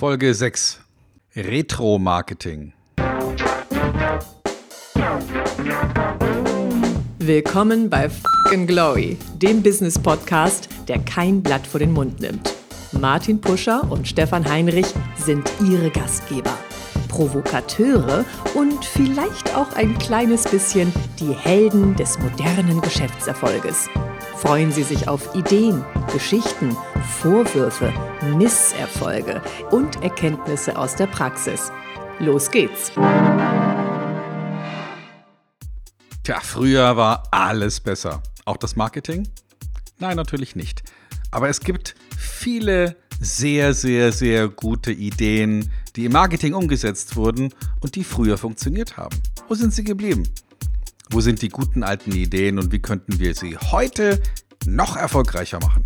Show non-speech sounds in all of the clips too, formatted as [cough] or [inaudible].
Folge 6. Retro-Marketing. Willkommen bei Fucking Glory, dem Business-Podcast, der kein Blatt vor den Mund nimmt. Martin Puscher und Stefan Heinrich sind ihre Gastgeber. Provokateure und vielleicht auch ein kleines bisschen die Helden des modernen Geschäftserfolges. Freuen Sie sich auf Ideen, Geschichten, Vorwürfe, Misserfolge und Erkenntnisse aus der Praxis. Los geht's! Tja, früher war alles besser. Auch das Marketing? Nein, natürlich nicht. Aber es gibt viele sehr, sehr, sehr gute Ideen, die im Marketing umgesetzt wurden und die früher funktioniert haben. Wo sind sie geblieben? Wo sind die guten alten Ideen und wie könnten wir sie heute noch erfolgreicher machen?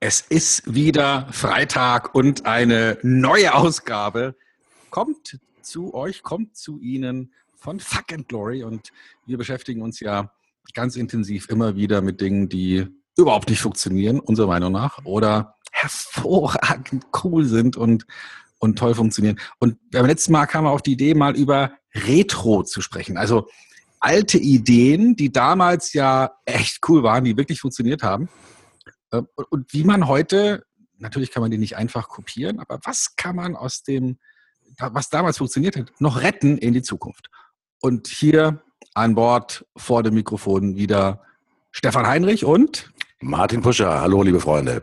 Es ist wieder Freitag und eine neue Ausgabe kommt zu euch, kommt zu Ihnen von Fuck and Glory und wir beschäftigen uns ja ganz intensiv immer wieder mit Dingen, die überhaupt nicht funktionieren, unserer Meinung nach, oder hervorragend cool sind und, und toll funktionieren. Und beim letzten Mal kam auf die Idee, mal über Retro zu sprechen. Also alte Ideen, die damals ja echt cool waren, die wirklich funktioniert haben. Äh, und wie man heute, natürlich kann man die nicht einfach kopieren, aber was kann man aus dem, was damals funktioniert hat, noch retten in die Zukunft? Und hier an Bord vor dem Mikrofon wieder Stefan Heinrich und Martin Puscher. Hallo, liebe Freunde.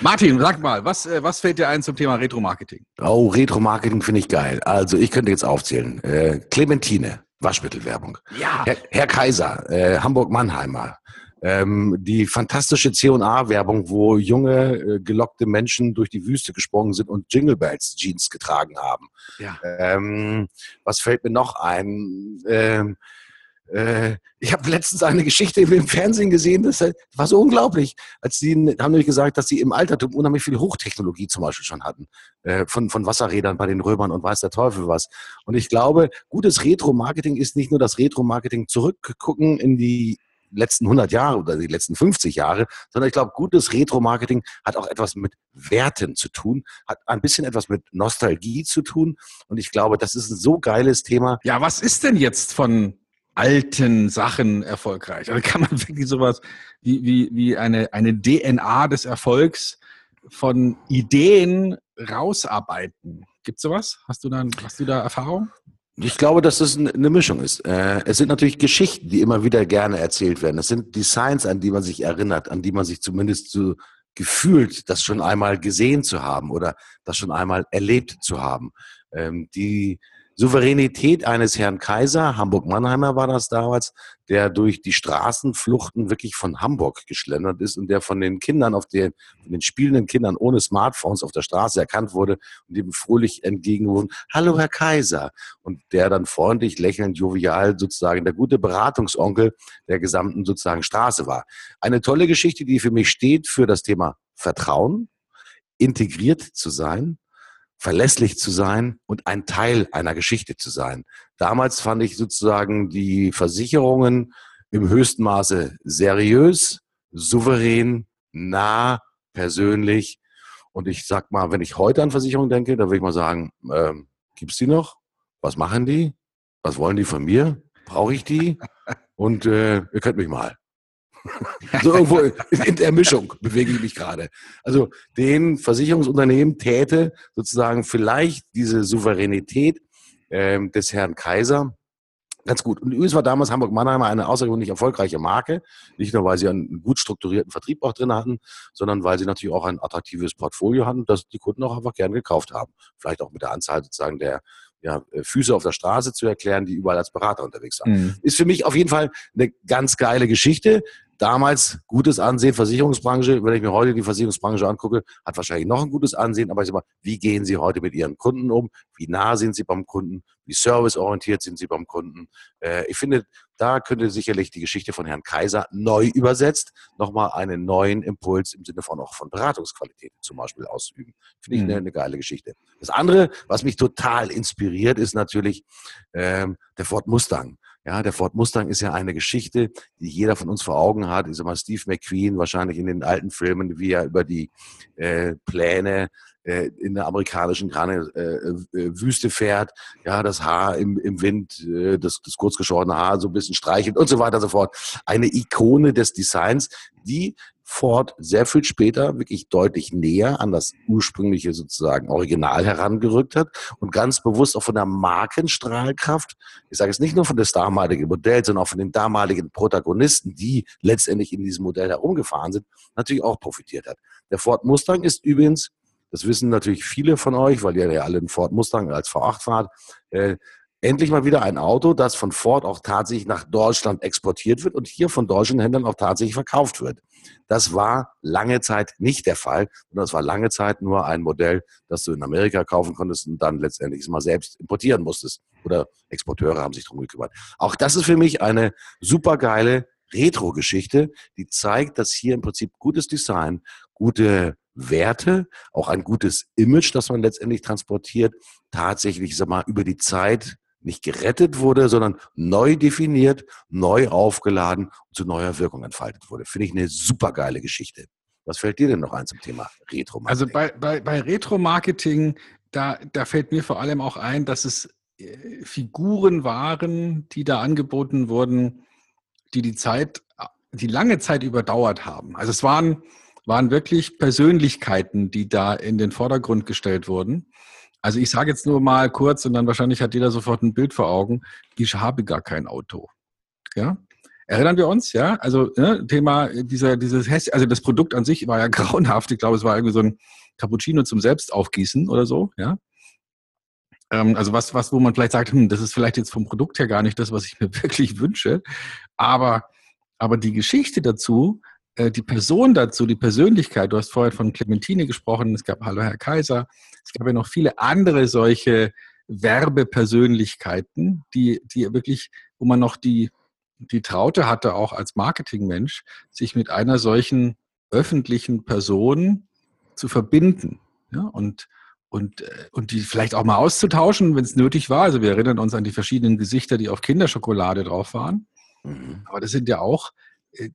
Martin, sag mal, was, äh, was fällt dir ein zum Thema Retro-Marketing? Oh, Retro-Marketing finde ich geil. Also ich könnte jetzt aufzählen. Äh, Clementine, Waschmittelwerbung. Ja. Herr, Herr Kaiser, äh, Hamburg-Mannheimer. Ähm, die fantastische C&A-Werbung, wo junge, äh, gelockte Menschen durch die Wüste gesprungen sind und Jingle Bells Jeans getragen haben. Ja. Ähm, was fällt mir noch ein? Ähm, äh, ich habe letztens eine Geschichte im Fernsehen gesehen, das war so unglaublich. Als sie haben nämlich gesagt, dass sie im Altertum unheimlich viel Hochtechnologie zum Beispiel schon hatten. Äh, von, von Wasserrädern bei den Römern und weiß der Teufel was. Und ich glaube, gutes Retro-Marketing ist nicht nur das Retro-Marketing zurückgucken in die letzten 100 Jahre oder die letzten 50 Jahre, sondern ich glaube, gutes Retro-Marketing hat auch etwas mit Werten zu tun, hat ein bisschen etwas mit Nostalgie zu tun. Und ich glaube, das ist ein so geiles Thema. Ja, was ist denn jetzt von alten Sachen erfolgreich? Also kann man [laughs] wirklich sowas wie, wie, wie eine, eine DNA des Erfolgs von Ideen rausarbeiten? Gibt es sowas? Hast du, da, hast du da Erfahrung? Ich glaube, dass das eine Mischung ist. Äh, es sind natürlich Geschichten, die immer wieder gerne erzählt werden. Es sind Designs, an die man sich erinnert, an die man sich zumindest so gefühlt, das schon einmal gesehen zu haben oder das schon einmal erlebt zu haben. Ähm, die Souveränität eines Herrn Kaiser, Hamburg-Mannheimer war das damals, der durch die Straßenfluchten wirklich von Hamburg geschlendert ist und der von den Kindern, auf den, von den spielenden Kindern ohne Smartphones auf der Straße erkannt wurde und dem fröhlich entgegengerufen, hallo Herr Kaiser. Und der dann freundlich, lächelnd, jovial sozusagen der gute Beratungsonkel der gesamten sozusagen Straße war. Eine tolle Geschichte, die für mich steht für das Thema Vertrauen, integriert zu sein, verlässlich zu sein und ein Teil einer Geschichte zu sein. Damals fand ich sozusagen die Versicherungen im höchsten Maße seriös, souverän, nah, persönlich. Und ich sag mal, wenn ich heute an Versicherungen denke, dann würde ich mal sagen, ähm, gibt's die noch? Was machen die? Was wollen die von mir? Brauche ich die? Und äh, ihr könnt mich mal. So irgendwo in der Mischung bewege ich mich gerade. Also den Versicherungsunternehmen täte sozusagen vielleicht diese Souveränität ähm, des Herrn Kaiser ganz gut. Und übrigens war damals Hamburg-Mannheimer eine außergewöhnlich erfolgreiche Marke. Nicht nur, weil sie einen gut strukturierten Vertrieb auch drin hatten, sondern weil sie natürlich auch ein attraktives Portfolio hatten, das die Kunden auch einfach gern gekauft haben. Vielleicht auch mit der Anzahl sozusagen der ja, Füße auf der Straße zu erklären, die überall als Berater unterwegs waren. Mhm. Ist für mich auf jeden Fall eine ganz geile Geschichte damals gutes Ansehen, Versicherungsbranche. Wenn ich mir heute die Versicherungsbranche angucke, hat wahrscheinlich noch ein gutes Ansehen. Aber ich sage mal, wie gehen Sie heute mit Ihren Kunden um? Wie nah sind Sie beim Kunden? Wie serviceorientiert sind Sie beim Kunden? Äh, ich finde, da könnte sicherlich die Geschichte von Herrn Kaiser neu übersetzt nochmal einen neuen Impuls im Sinne von auch von Beratungsqualität zum Beispiel ausüben. Finde ich mhm. eine, eine, geile Geschichte. Das andere, was mich total inspiriert, ist natürlich ähm, der Ford Mustang. Ja, der Ford Mustang ist ja eine Geschichte, die jeder von uns vor Augen hat. Ich sag mal, Steve McQueen wahrscheinlich in den alten Filmen, wie er über die äh, Pläne äh, in der amerikanischen Grane, äh, äh, Wüste fährt, ja, das Haar im, im Wind, äh, das, das kurzgeschorene Haar so ein bisschen streichelt und so weiter und so fort. Eine Ikone des Designs, die Ford sehr viel später wirklich deutlich näher an das ursprüngliche sozusagen Original herangerückt hat und ganz bewusst auch von der Markenstrahlkraft, ich sage es nicht nur von des damaligen Modells, sondern auch von den damaligen Protagonisten, die letztendlich in diesem Modell herumgefahren sind, natürlich auch profitiert hat. Der Ford Mustang ist übrigens, das wissen natürlich viele von euch, weil ihr ja alle einen Ford Mustang als V8 fahrt, äh, endlich mal wieder ein Auto, das von Ford auch tatsächlich nach Deutschland exportiert wird und hier von deutschen Händlern auch tatsächlich verkauft wird. Das war lange Zeit nicht der Fall. Und das war lange Zeit nur ein Modell, das du in Amerika kaufen konntest und dann letztendlich mal selbst importieren musstest. Oder Exporteure haben sich darum gekümmert. Auch das ist für mich eine supergeile Retro-Geschichte, die zeigt, dass hier im Prinzip gutes Design, gute Werte, auch ein gutes Image, das man letztendlich transportiert, tatsächlich, sag mal, über die Zeit nicht gerettet wurde, sondern neu definiert, neu aufgeladen und zu neuer Wirkung entfaltet wurde. Finde ich eine super geile Geschichte. Was fällt dir denn noch ein zum Thema Retro-Marketing? Also bei, bei, bei Retro-Marketing, da, da fällt mir vor allem auch ein, dass es äh, Figuren waren, die da angeboten wurden, die die Zeit, die lange Zeit überdauert haben. Also es waren, waren wirklich Persönlichkeiten, die da in den Vordergrund gestellt wurden. Also ich sage jetzt nur mal kurz und dann wahrscheinlich hat jeder sofort ein Bild vor Augen. Ich habe gar kein Auto. Ja, Erinnern wir uns, ja? Also ne, Thema dieser, dieses Häs also das Produkt an sich war ja [laughs] grauenhaft. Ich glaube, es war irgendwie so ein Cappuccino zum Selbstaufgießen oder so, ja. Ähm, also was, was, wo man vielleicht sagt, hm, das ist vielleicht jetzt vom Produkt her gar nicht das, was ich mir [laughs] wirklich wünsche. Aber, aber die Geschichte dazu, äh, die Person dazu, die Persönlichkeit, du hast vorher von Clementine gesprochen, es gab Hallo Herr Kaiser, es gab ja noch viele andere solche Werbepersönlichkeiten, die, die wirklich, wo man noch die, die Traute hatte, auch als Marketingmensch, sich mit einer solchen öffentlichen Person zu verbinden. Ja, und, und, äh, und die vielleicht auch mal auszutauschen, wenn es nötig war. Also wir erinnern uns an die verschiedenen Gesichter, die auf Kinderschokolade drauf waren. Mhm. Aber das sind ja auch äh,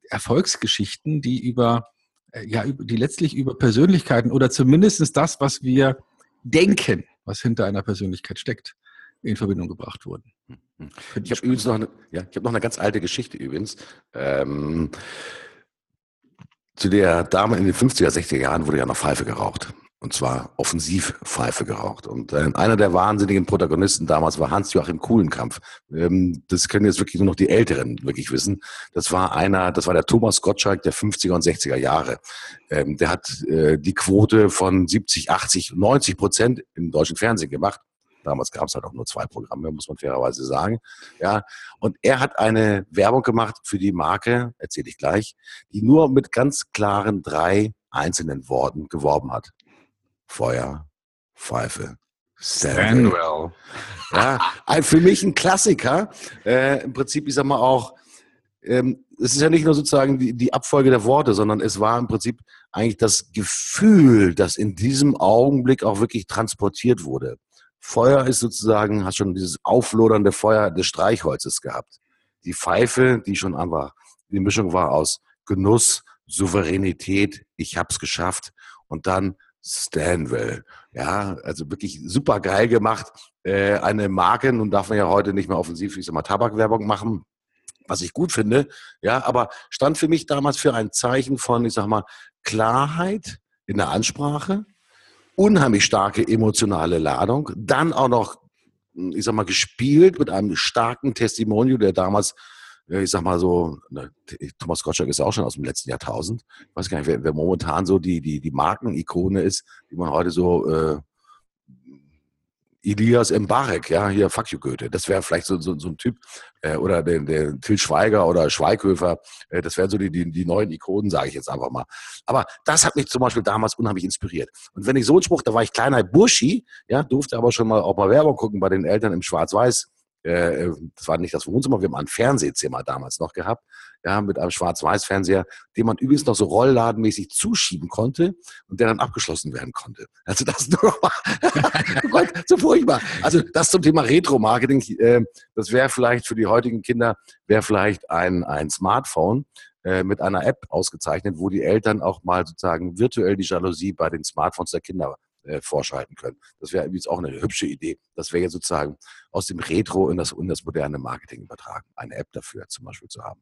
Erfolgsgeschichten, die über, äh, ja, die letztlich über Persönlichkeiten oder zumindest das, was wir denken, was hinter einer Persönlichkeit steckt, in Verbindung gebracht wurden. Hm. Ich habe übrigens noch eine, ja, ich habe noch eine ganz alte Geschichte übrigens. Ähm, zu der Dame in den 50er, 60er Jahren wurde ja noch Pfeife geraucht. Und zwar offensiv Pfeife geraucht. Und äh, einer der wahnsinnigen Protagonisten damals war Hans-Joachim Kuhlenkampf. Ähm, das können jetzt wirklich nur noch die Älteren wirklich wissen. Das war einer, das war der Thomas Gottschalk der 50er und 60er Jahre. Ähm, der hat äh, die Quote von 70, 80, 90 Prozent im deutschen Fernsehen gemacht. Damals gab es halt auch nur zwei Programme, muss man fairerweise sagen. Ja, und er hat eine Werbung gemacht für die Marke, erzähle ich gleich, die nur mit ganz klaren drei einzelnen Worten geworben hat. Feuer, Pfeife, Stanwell. Ja, für mich ein Klassiker. Äh, Im Prinzip, ich sag mal auch, ähm, es ist ja nicht nur sozusagen die, die Abfolge der Worte, sondern es war im Prinzip eigentlich das Gefühl, das in diesem Augenblick auch wirklich transportiert wurde. Feuer ist sozusagen, hat schon dieses auflodernde Feuer des Streichholzes gehabt. Die Pfeife, die schon einfach, die Mischung war aus Genuss, Souveränität, ich hab's geschafft und dann Stanwell. Ja, also wirklich super geil gemacht. Äh, eine Marke, nun darf man ja heute nicht mehr offensiv, ich sag mal, Tabakwerbung machen, was ich gut finde. Ja, aber stand für mich damals für ein Zeichen von, ich sag mal, Klarheit in der Ansprache, unheimlich starke emotionale Ladung, dann auch noch, ich sag mal, gespielt mit einem starken Testimonial, der damals ich sag mal so, ne, Thomas Gottschalk ist auch schon aus dem letzten Jahrtausend. Ich weiß gar nicht, wer, wer momentan so die, die, die Markenikone ist, die man heute so äh, Elias Mbarek, ja, hier Fuck you Goethe. Das wäre vielleicht so, so, so ein Typ. Äh, oder der, der Till Schweiger oder Schweighöfer. Äh, das wären so die, die, die neuen Ikonen, sage ich jetzt einfach mal. Aber das hat mich zum Beispiel damals unheimlich inspiriert. Und wenn ich so einen Spruch, da war ich kleiner Burschi, ja, durfte aber schon mal auch mal Werbung gucken bei den Eltern im Schwarz-Weiß äh, das war nicht das Wohnzimmer, wir haben ein Fernsehzimmer damals noch gehabt, ja, mit einem Schwarz-Weiß-Fernseher, den man übrigens noch so rollladenmäßig zuschieben konnte und der dann abgeschlossen werden konnte. Also das [laughs] nur oh Gott, so furchtbar. Also das zum Thema Retro-Marketing, äh, das wäre vielleicht für die heutigen Kinder, wäre vielleicht ein, ein Smartphone, äh, mit einer App ausgezeichnet, wo die Eltern auch mal sozusagen virtuell die Jalousie bei den Smartphones der Kinder äh, vorschalten können. Das wäre übrigens auch eine hübsche Idee. Das wäre ja sozusagen aus dem Retro in das, in das moderne Marketing übertragen, eine App dafür zum Beispiel zu haben.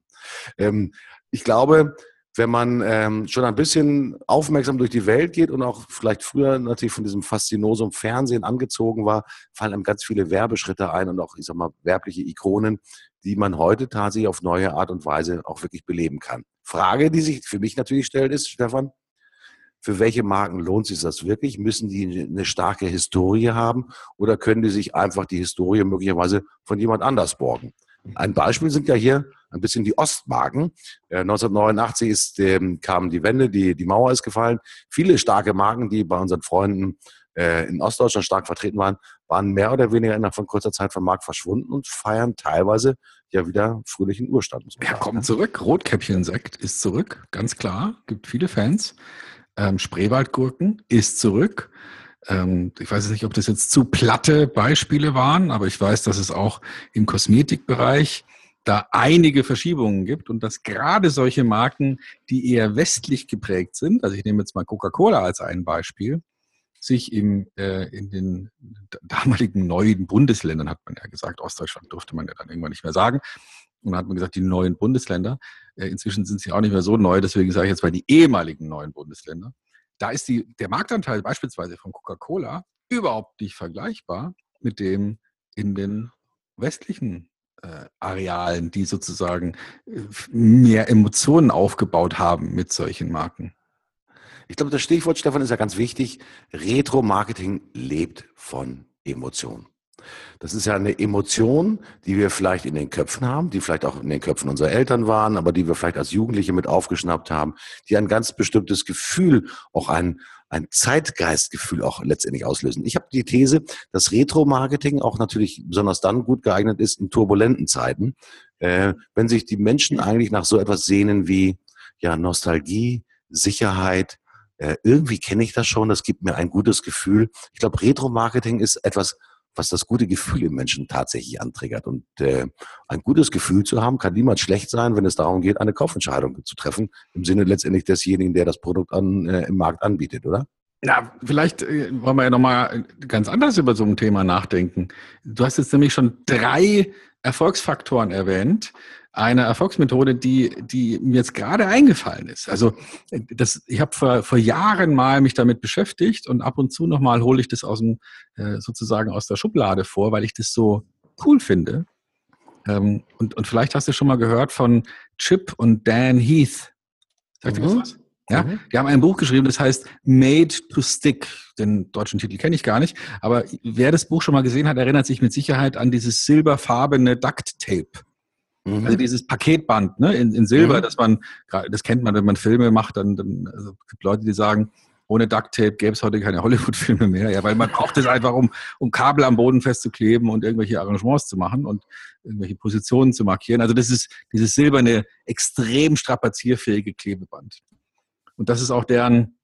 Ähm, ich glaube, wenn man ähm, schon ein bisschen aufmerksam durch die Welt geht und auch vielleicht früher natürlich von diesem Faszinosum Fernsehen angezogen war, fallen einem ganz viele Werbeschritte ein und auch, ich sag mal, werbliche Ikonen, die man heute tatsächlich auf neue Art und Weise auch wirklich beleben kann. Frage, die sich für mich natürlich stellt, ist, Stefan, für welche Marken lohnt sich das wirklich? Müssen die eine starke Historie haben oder können die sich einfach die Historie möglicherweise von jemand anders borgen? Ein Beispiel sind ja hier ein bisschen die Ostmarken. 1989 äh, ist, ähm, kam die Wende, die, die Mauer ist gefallen. Viele starke Marken, die bei unseren Freunden äh, in Ostdeutschland stark vertreten waren, waren mehr oder weniger innerhalb von kurzer Zeit vom Markt verschwunden und feiern teilweise ja wieder fröhlichen Urstand. Ja, kommt zurück. Rotkäppchen-Sekt ist zurück, ganz klar. Gibt viele Fans. Ähm, Spreewaldgurken ist zurück. Ähm, ich weiß nicht, ob das jetzt zu platte Beispiele waren, aber ich weiß, dass es auch im Kosmetikbereich da einige Verschiebungen gibt und dass gerade solche Marken, die eher westlich geprägt sind, also ich nehme jetzt mal Coca-Cola als ein Beispiel, sich im, äh, in den damaligen neuen Bundesländern, hat man ja gesagt, Ostdeutschland durfte man ja dann irgendwann nicht mehr sagen, und dann hat man gesagt, die neuen Bundesländer, inzwischen sind sie auch nicht mehr so neu, deswegen sage ich jetzt mal die ehemaligen neuen Bundesländer, da ist die, der Marktanteil beispielsweise von Coca-Cola überhaupt nicht vergleichbar mit dem in den westlichen äh, Arealen, die sozusagen äh, mehr Emotionen aufgebaut haben mit solchen Marken. Ich glaube, das Stichwort, Stefan, ist ja ganz wichtig. Retro-Marketing lebt von Emotionen. Das ist ja eine Emotion, die wir vielleicht in den Köpfen haben, die vielleicht auch in den Köpfen unserer Eltern waren, aber die wir vielleicht als Jugendliche mit aufgeschnappt haben, die ein ganz bestimmtes Gefühl, auch ein, ein Zeitgeistgefühl auch letztendlich auslösen. Ich habe die These, dass Retro-Marketing auch natürlich besonders dann gut geeignet ist in turbulenten Zeiten, äh, wenn sich die Menschen eigentlich nach so etwas sehnen wie ja Nostalgie, Sicherheit, äh, irgendwie kenne ich das schon, das gibt mir ein gutes Gefühl. Ich glaube, Retro-Marketing ist etwas, was das gute Gefühl im Menschen tatsächlich antriggert. Und äh, ein gutes Gefühl zu haben, kann niemals schlecht sein, wenn es darum geht, eine Kaufentscheidung zu treffen, im Sinne letztendlich desjenigen, der das Produkt an, äh, im Markt anbietet, oder? Ja, vielleicht äh, wollen wir ja nochmal ganz anders über so ein Thema nachdenken. Du hast jetzt nämlich schon drei Erfolgsfaktoren erwähnt, eine Erfolgsmethode, die, die mir jetzt gerade eingefallen ist. Also das, ich habe vor, vor Jahren mal mich damit beschäftigt und ab und zu nochmal hole ich das aus dem, äh, sozusagen aus der Schublade vor, weil ich das so cool finde. Ähm, und, und vielleicht hast du schon mal gehört von Chip und Dan Heath. Sagt mhm. dir das was? Ja, mhm. die haben ein Buch geschrieben, das heißt Made to Stick. Den deutschen Titel kenne ich gar nicht, aber wer das Buch schon mal gesehen hat, erinnert sich mit Sicherheit an dieses silberfarbene Duct Tape. Mhm. Also dieses Paketband ne, in, in Silber, mhm. dass man, das kennt man, wenn man Filme macht, dann, dann also es gibt Leute, die sagen, ohne Duct Tape gäbe es heute keine Hollywood-Filme mehr, ja, weil man braucht es einfach, um, um Kabel am Boden festzukleben und irgendwelche Arrangements zu machen und irgendwelche Positionen zu markieren. Also das ist dieses silberne, extrem strapazierfähige Klebeband. Und das ist auch deren,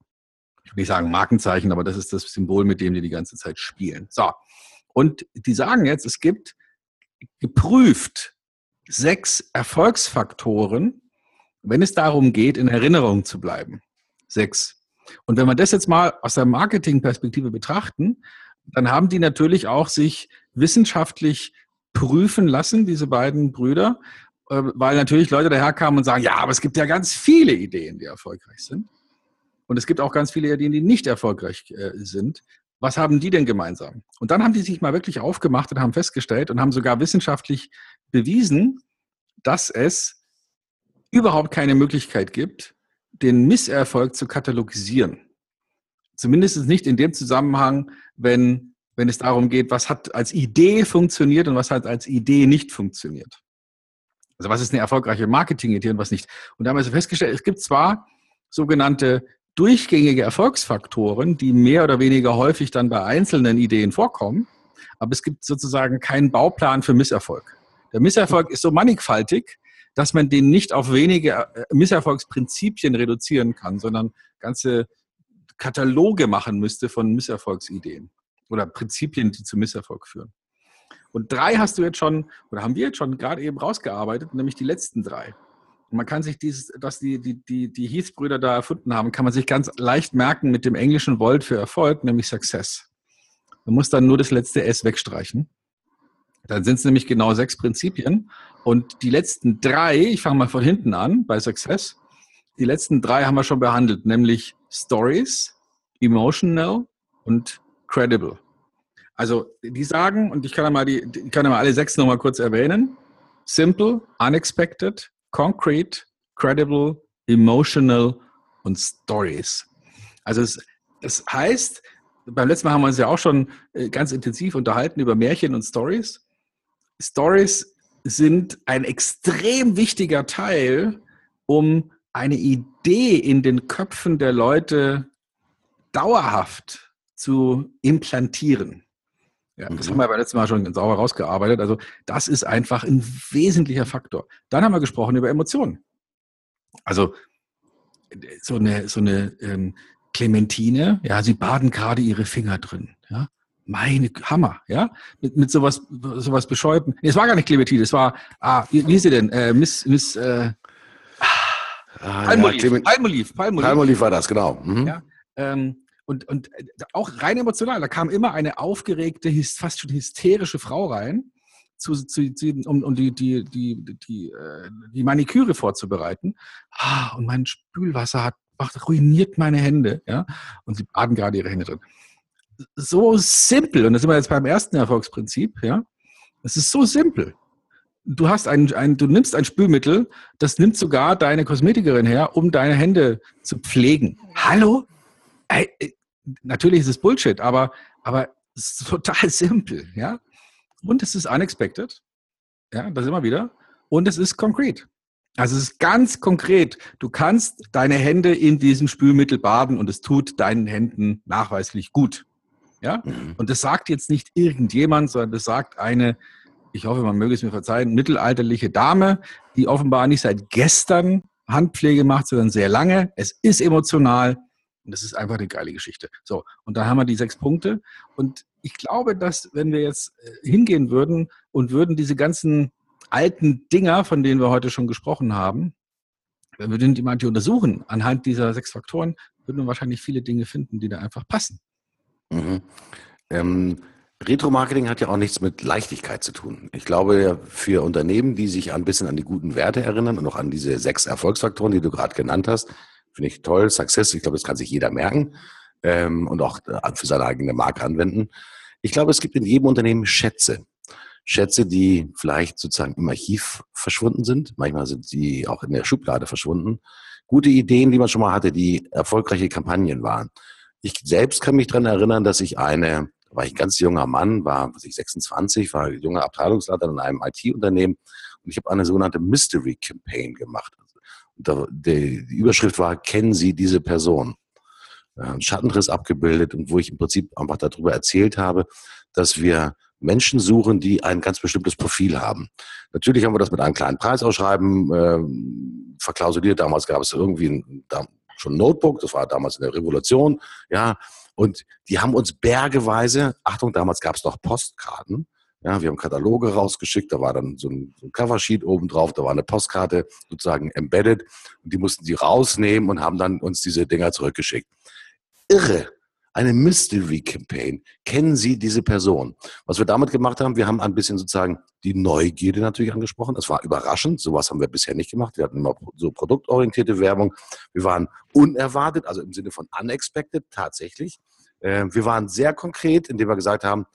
ich will nicht sagen Markenzeichen, aber das ist das Symbol, mit dem die die ganze Zeit spielen. So. Und die sagen jetzt, es gibt geprüft sechs Erfolgsfaktoren, wenn es darum geht, in Erinnerung zu bleiben. Sechs. Und wenn wir das jetzt mal aus der Marketingperspektive betrachten, dann haben die natürlich auch sich wissenschaftlich prüfen lassen, diese beiden Brüder, äh, weil natürlich Leute daherkamen und sagen, ja, aber es gibt ja ganz viele Ideen, die erfolgreich sind. Und es gibt auch ganz viele Ideen, die nicht erfolgreich äh, sind. Was haben die denn gemeinsam? Und dann haben die sich mal wirklich aufgemacht und haben festgestellt und haben sogar wissenschaftlich bewiesen, dass es überhaupt keine Möglichkeit gibt, den Misserfolg zu katalogisieren. Zumindest nicht in dem Zusammenhang, wenn, wenn es darum geht, was hat als Idee funktioniert und was hat als Idee nicht funktioniert. Also was ist eine erfolgreiche Marketing-Idee und was nicht. Und da haben wir festgestellt, es gibt zwar sogenannte durchgängige Erfolgsfaktoren, die mehr oder weniger häufig dann bei einzelnen Ideen vorkommen, aber es gibt sozusagen keinen Bauplan für Misserfolg. Der Misserfolg ist so mannigfaltig, dass man den nicht auf wenige äh, Misserfolgsprinzipien reduzieren kann, sondern ganze Kataloge machen müsste von Misserfolgsideen oder Prinzipien, die zu Misserfolg führen. Und drei hast du jetzt schon, oder haben wir jetzt schon gerade eben rausgearbeitet, nämlich die letzten drei. Und man kann sich dieses, dass die, die, die, die Heath-Brüder da erfunden haben, kann man sich ganz leicht merken mit dem englischen Wort für Erfolg, nämlich Success. Man muss dann nur das letzte S wegstreichen. Dann sind es nämlich genau sechs Prinzipien. Und die letzten drei, ich fange mal von hinten an bei Success, die letzten drei haben wir schon behandelt, nämlich Stories, Emotional und Credible. Also die sagen, und ich kann ja mal, die, ich kann ja mal alle sechs nochmal kurz erwähnen, Simple, Unexpected, Concrete, Credible, Emotional und Stories. Also es, es heißt, beim letzten Mal haben wir uns ja auch schon äh, ganz intensiv unterhalten über Märchen und Stories. Stories sind ein extrem wichtiger Teil, um eine Idee in den Köpfen der Leute dauerhaft zu implantieren. Ja, das mhm. haben wir beim letzten Mal schon sauber rausgearbeitet. Also das ist einfach ein wesentlicher Faktor. Dann haben wir gesprochen über Emotionen. Also so eine, so eine ähm, Clementine, ja, sie baden gerade ihre Finger drin. Ja, meine Hammer, ja, mit, mit sowas, sowas bescheuerten. Nee, es war gar nicht Clementine, es war, ah, wie, wie ist sie denn? Äh, Miss, Miss, äh, ah, Palmolive, ja, Palmolive, Palmolive. Palmolive war das, genau. Mhm. Ja, ähm, und, und äh, auch rein emotional, da kam immer eine aufgeregte, fast schon hysterische Frau rein, zu, zu, zu, um, um die, die, die, die, äh, die Maniküre vorzubereiten. Ah, und mein Spülwasser hat macht, ruiniert meine Hände. Ja? Und sie baden gerade ihre Hände drin. So simpel, und das sind wir jetzt beim ersten Erfolgsprinzip, ja. Es ist so simpel. Du hast ein, ein, du nimmst ein Spülmittel, das nimmt sogar deine Kosmetikerin her, um deine Hände zu pflegen. Hallo? Ey, natürlich ist es Bullshit, aber, aber es ist total simpel, ja. Und es ist unexpected, ja, das immer wieder. Und es ist konkret. Also es ist ganz konkret. Du kannst deine Hände in diesem Spülmittel baden und es tut deinen Händen nachweislich gut. Ja? Mhm. Und das sagt jetzt nicht irgendjemand, sondern das sagt eine, ich hoffe, man möge es mir verzeihen, mittelalterliche Dame, die offenbar nicht seit gestern Handpflege macht, sondern sehr lange. Es ist emotional. Und das ist einfach eine geile Geschichte. So, und da haben wir die sechs Punkte. Und ich glaube, dass wenn wir jetzt äh, hingehen würden und würden diese ganzen alten Dinger, von denen wir heute schon gesprochen haben, wenn wir die manche untersuchen, anhand dieser sechs Faktoren, würden wir wahrscheinlich viele Dinge finden, die da einfach passen. Mhm. Ähm, Retro-Marketing hat ja auch nichts mit Leichtigkeit zu tun. Ich glaube, für Unternehmen, die sich ein bisschen an die guten Werte erinnern und auch an diese sechs Erfolgsfaktoren, die du gerade genannt hast, Finde ich toll. Success, ich glaube, das kann sich jeder merken ähm, und auch äh, für seine eigene Marke anwenden. Ich glaube, es gibt in jedem Unternehmen Schätze. Schätze, die vielleicht sozusagen im Archiv verschwunden sind. Manchmal sind die auch in der Schublade verschwunden. Gute Ideen, die man schon mal hatte, die erfolgreiche Kampagnen waren. Ich selbst kann mich daran erinnern, dass ich eine, da war ich ein ganz junger Mann, war was ich 26, war junger Abteilungsleiter in einem IT-Unternehmen und ich habe eine sogenannte Mystery Campaign gemacht die Überschrift war, kennen Sie diese Person? Ein Schattenriss abgebildet und wo ich im Prinzip einfach darüber erzählt habe, dass wir Menschen suchen, die ein ganz bestimmtes Profil haben. Natürlich haben wir das mit einem kleinen Preisausschreiben äh, verklausuliert. Damals gab es irgendwie ein, da, schon Notebook, das war damals in der Revolution, ja. Und die haben uns bergeweise, Achtung, damals gab es noch Postkarten, ja, wir haben Kataloge rausgeschickt, da war dann so ein, so ein Coversheet oben drauf, da war eine Postkarte sozusagen embedded und die mussten die rausnehmen und haben dann uns diese Dinger zurückgeschickt. Irre! Eine Mystery Campaign. Kennen Sie diese Person? Was wir damit gemacht haben, wir haben ein bisschen sozusagen die Neugierde natürlich angesprochen. Das war überraschend. Sowas haben wir bisher nicht gemacht. Wir hatten immer so produktorientierte Werbung. Wir waren unerwartet, also im Sinne von unexpected tatsächlich. Ähm, wir waren sehr konkret, indem wir gesagt haben,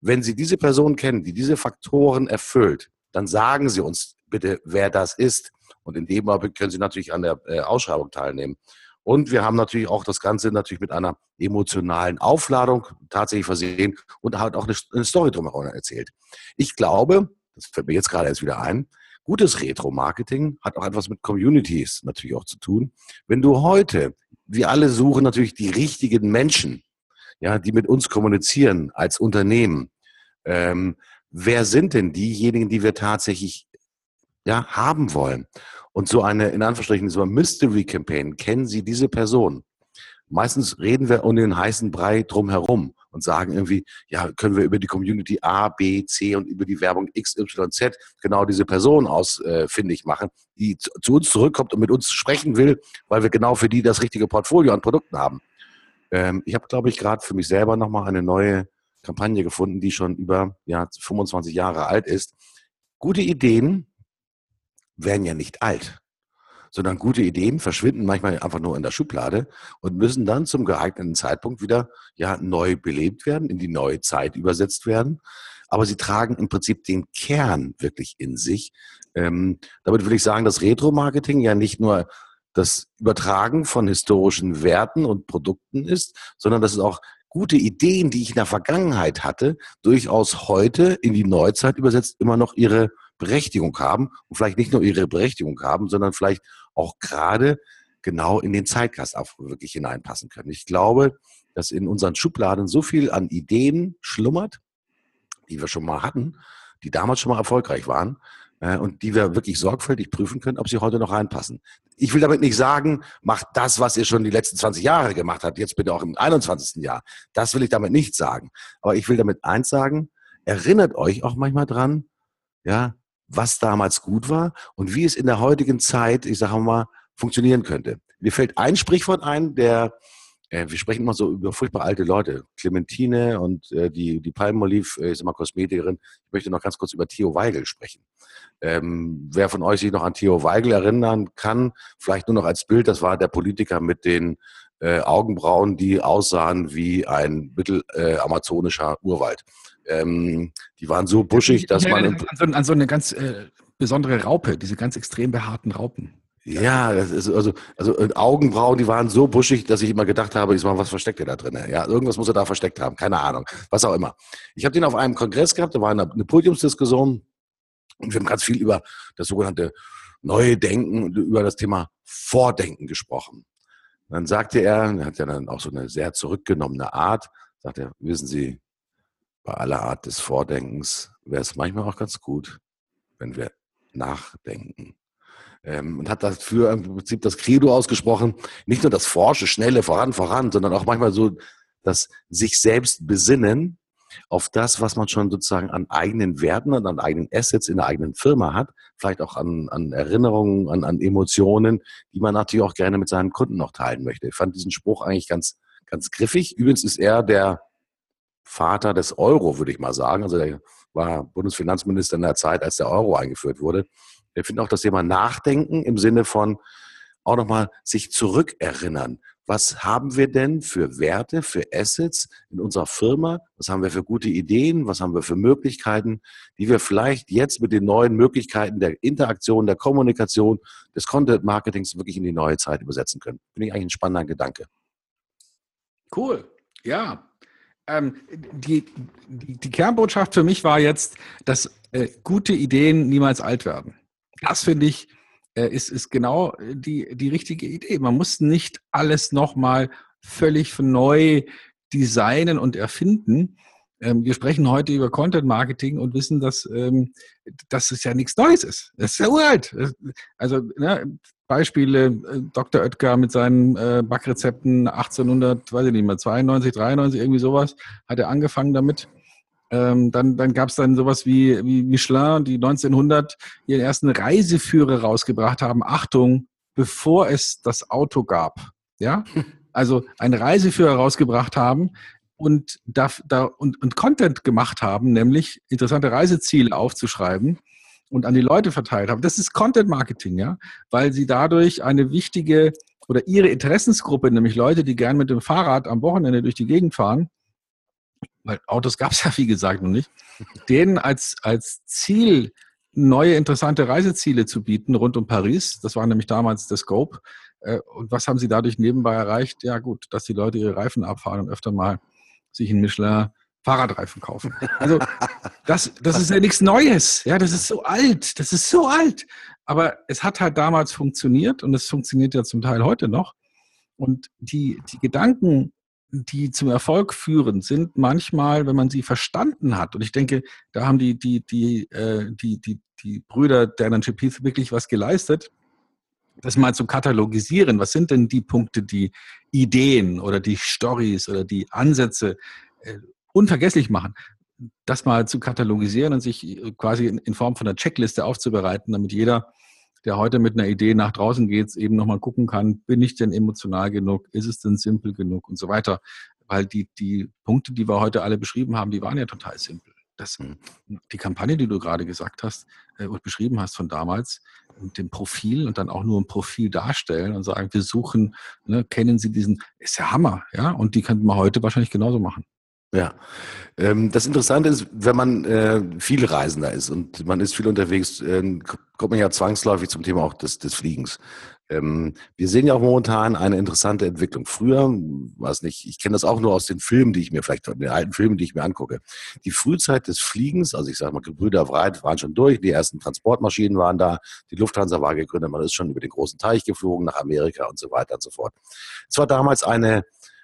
wenn Sie diese Person kennen, die diese Faktoren erfüllt, dann sagen Sie uns bitte, wer das ist. Und in dem Augenblick können Sie natürlich an der äh, Ausschreibung teilnehmen. Und wir haben natürlich auch das Ganze natürlich mit einer emotionalen Aufladung tatsächlich versehen und halt auch eine, Story drumherum erzählt. Ich glaube, das fällt mir jetzt gerade erst wieder ein, gutes Retro-Marketing hat auch etwas mit Communities natürlich auch zu tun. Wenn du heute, wir alle suchen natürlich die richtigen Menschen, ja, die mit uns kommunizieren als Unternehmen. Ähm, wer sind denn diejenigen, die wir tatsächlich ja, haben wollen? Und so eine, in Anführungsstrichen, so eine Mystery Campaign, kennen Sie diese Person? Meistens reden wir um den heißen Brei drumherum und sagen irgendwie, ja, können wir über die Community A, B, C und über die Werbung X, Y, Z genau diese Person ausfindig äh, machen, die zu, zu, uns zurückkommt und mit uns sprechen will, weil wir genau für die das richtige Portfolio an Produkten haben. Ähm, ich habe, glaube ich, gerade für mich selber nochmal eine neue Kampagne gefunden, die schon über ja, 25 Jahre alt ist. Gute Ideen werden ja nicht alt sondern gute Ideen verschwinden manchmal einfach nur in der Schublade und müssen dann zum geeigneten Zeitpunkt wieder ja neu belebt werden, in die neue Zeit übersetzt werden. Aber sie tragen im Prinzip den Kern wirklich in sich. Ähm, damit will ich sagen, dass Retro-Marketing ja nicht nur das Übertragen von historischen Werten und Produkten ist, sondern dass es auch gute Ideen, die ich in der Vergangenheit hatte, durchaus heute in die Neuzeit übersetzt immer noch ihre Berechtigung haben und vielleicht nicht nur ihre Berechtigung haben, sondern vielleicht auch gerade genau in den Zeitgeist auch wirklich hineinpassen können. Ich glaube, dass in unseren Schubladen so viel an Ideen schlummert, die wir schon mal hatten, die damals schon mal erfolgreich waren äh, und die wir wirklich sorgfältig prüfen können, ob sie heute noch reinpassen. Ich will damit nicht sagen, macht das, was ihr schon die letzten 20 Jahre gemacht habt, jetzt bitte auch im 21. Jahr. Das will ich damit nicht sagen. Aber ich will damit eins sagen, erinnert euch auch manchmal dran, ja, was damals gut war und wie es in der heutigen Zeit, ich sage mal, funktionieren könnte. Mir fällt ein Sprichwort ein, der, äh, wir sprechen immer so über furchtbar alte Leute, Clementine und äh, die, die Palmolive, äh, sag mal Kosmetikerin. Ich möchte noch ganz kurz über Theo Weigel sprechen. Ähm, wer von euch sich noch an Theo Weigel erinnern kann, vielleicht nur noch als Bild, das war der Politiker mit den äh, Augenbrauen, die aussahen wie ein mittelamazonischer äh, Urwald. Ähm, die waren so buschig, dass man. [laughs] An so, an so eine ganz äh, besondere Raupe, diese ganz extrem behaarten Raupen. Ja, also, also äh, Augenbrauen, die waren so buschig, dass ich immer gedacht habe, ich mal, was versteckt er da drin? Ja, irgendwas muss er da versteckt haben, keine Ahnung, was auch immer. Ich habe den auf einem Kongress gehabt, da war eine, eine Podiumsdiskussion und wir haben ganz viel über das sogenannte neue Denken, über das Thema Vordenken gesprochen. Und dann sagte er, er hat ja dann auch so eine sehr zurückgenommene Art, sagt er, wissen Sie, bei aller Art des Vordenkens wäre es manchmal auch ganz gut, wenn wir nachdenken. Ähm, und hat dafür im Prinzip das Credo ausgesprochen, nicht nur das Forsche, Schnelle, voran, voran, sondern auch manchmal so das sich selbst besinnen auf das, was man schon sozusagen an eigenen Werten und an eigenen Assets in der eigenen Firma hat, vielleicht auch an, an Erinnerungen, an, an Emotionen, die man natürlich auch gerne mit seinen Kunden noch teilen möchte. Ich fand diesen Spruch eigentlich ganz, ganz griffig. Übrigens ist er der Vater des Euro, würde ich mal sagen. Also der war Bundesfinanzminister in der Zeit, als der Euro eingeführt wurde. Wir finden auch das Thema Nachdenken im Sinne von auch nochmal sich zurückerinnern. Was haben wir denn für Werte, für Assets in unserer Firma? Was haben wir für gute Ideen? Was haben wir für Möglichkeiten, die wir vielleicht jetzt mit den neuen Möglichkeiten der Interaktion, der Kommunikation, des Content Marketings wirklich in die neue Zeit übersetzen können? Finde ich eigentlich ein spannender Gedanke. Cool. Ja, ähm, die, die, die, Kernbotschaft für mich war jetzt, dass äh, gute Ideen niemals alt werden. Das finde ich, äh, ist, ist genau die, die richtige Idee. Man muss nicht alles nochmal völlig neu designen und erfinden. Ähm, wir sprechen heute über Content Marketing und wissen, dass, ähm, dass es ja nichts Neues ist. Das ist ja uralt. Also ne, Beispiele, äh, Dr. Oetker mit seinen äh, Backrezepten 1800, weiß ich nicht mehr, 92, 93, irgendwie sowas, hat er angefangen damit. Ähm, dann dann gab es dann sowas wie, wie Michelin, die 1900 ihren ersten Reiseführer rausgebracht haben. Achtung, bevor es das Auto gab. Ja, [laughs] also einen Reiseführer rausgebracht haben und, da, da, und, und Content gemacht haben, nämlich interessante Reiseziele aufzuschreiben und an die Leute verteilt haben. Das ist Content Marketing, ja, weil sie dadurch eine wichtige oder ihre Interessensgruppe, nämlich Leute, die gern mit dem Fahrrad am Wochenende durch die Gegend fahren, weil Autos gab es ja wie gesagt noch nicht, denen als, als Ziel neue interessante Reiseziele zu bieten rund um Paris. Das war nämlich damals der Scope. Äh, und was haben sie dadurch nebenbei erreicht? Ja gut, dass die Leute ihre Reifen abfahren und öfter mal sich in Michelin Fahrradreifen kaufen. Also das, das ist ja nichts Neues. Ja, das ist so alt. Das ist so alt. Aber es hat halt damals funktioniert und es funktioniert ja zum Teil heute noch. Und die, die Gedanken die zum Erfolg führen, sind manchmal, wenn man sie verstanden hat. Und ich denke, da haben die, die, die, äh, die, die, die Brüder Dan und Chip Heath wirklich was geleistet, das mal zu katalogisieren. Was sind denn die Punkte, die Ideen oder die Stories oder die Ansätze äh, unvergesslich machen? Das mal zu katalogisieren und sich äh, quasi in, Form von einer Checkliste aufzubereiten, damit jeder der heute mit einer Idee nach draußen geht, eben nochmal gucken kann, bin ich denn emotional genug, ist es denn simpel genug und so weiter. Weil die, die Punkte, die wir heute alle beschrieben haben, die waren ja total simpel. Das, hm. die Kampagne, die du gerade gesagt hast äh, und beschrieben hast von damals, mit dem Profil und dann auch nur ein Profil darstellen und sagen, wir suchen, ne, kennen Sie diesen, ist ja Hammer, ja, und die könnten wir heute wahrscheinlich genauso machen. Ja, ähm, das Interessante ist, wenn man äh, viel Reisender ist und man ist viel unterwegs, äh, kommt man ja zwangsläufig zum Thema auch des, des Fliegens. Ähm, wir sehen ja auch momentan eine interessante Entwicklung. Früher, weiß nicht, ich kenne das auch nur aus den Filmen, die ich mir vielleicht, den alten Filmen, die ich mir angucke. Die Frühzeit des Fliegens, also ich sage mal, Gebrüder Wright waren schon durch, die ersten Transportmaschinen waren da, die Lufthansa war gegründet, man ist schon über den großen Teich geflogen nach Amerika und so weiter und so fort. Es war damals eine,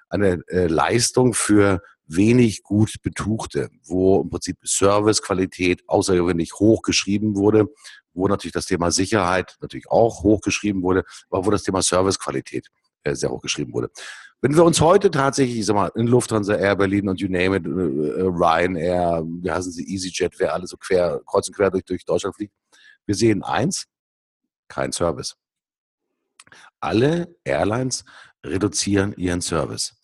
eine äh, Leistung für wenig gut betuchte, wo im Prinzip Servicequalität außergewöhnlich hoch geschrieben wurde, wo natürlich das Thema Sicherheit natürlich auch hoch geschrieben wurde, aber wo das Thema Servicequalität äh, sehr hoch geschrieben wurde. Wenn wir uns heute tatsächlich, ich sag mal, in Lufthansa, Air Berlin und you name it, äh, äh, Ryanair, wie heißen sie, EasyJet, wer alle so quer, kreuz und quer durch, durch Deutschland fliegt, wir sehen eins, kein Service. Alle Airlines reduzieren ihren Service.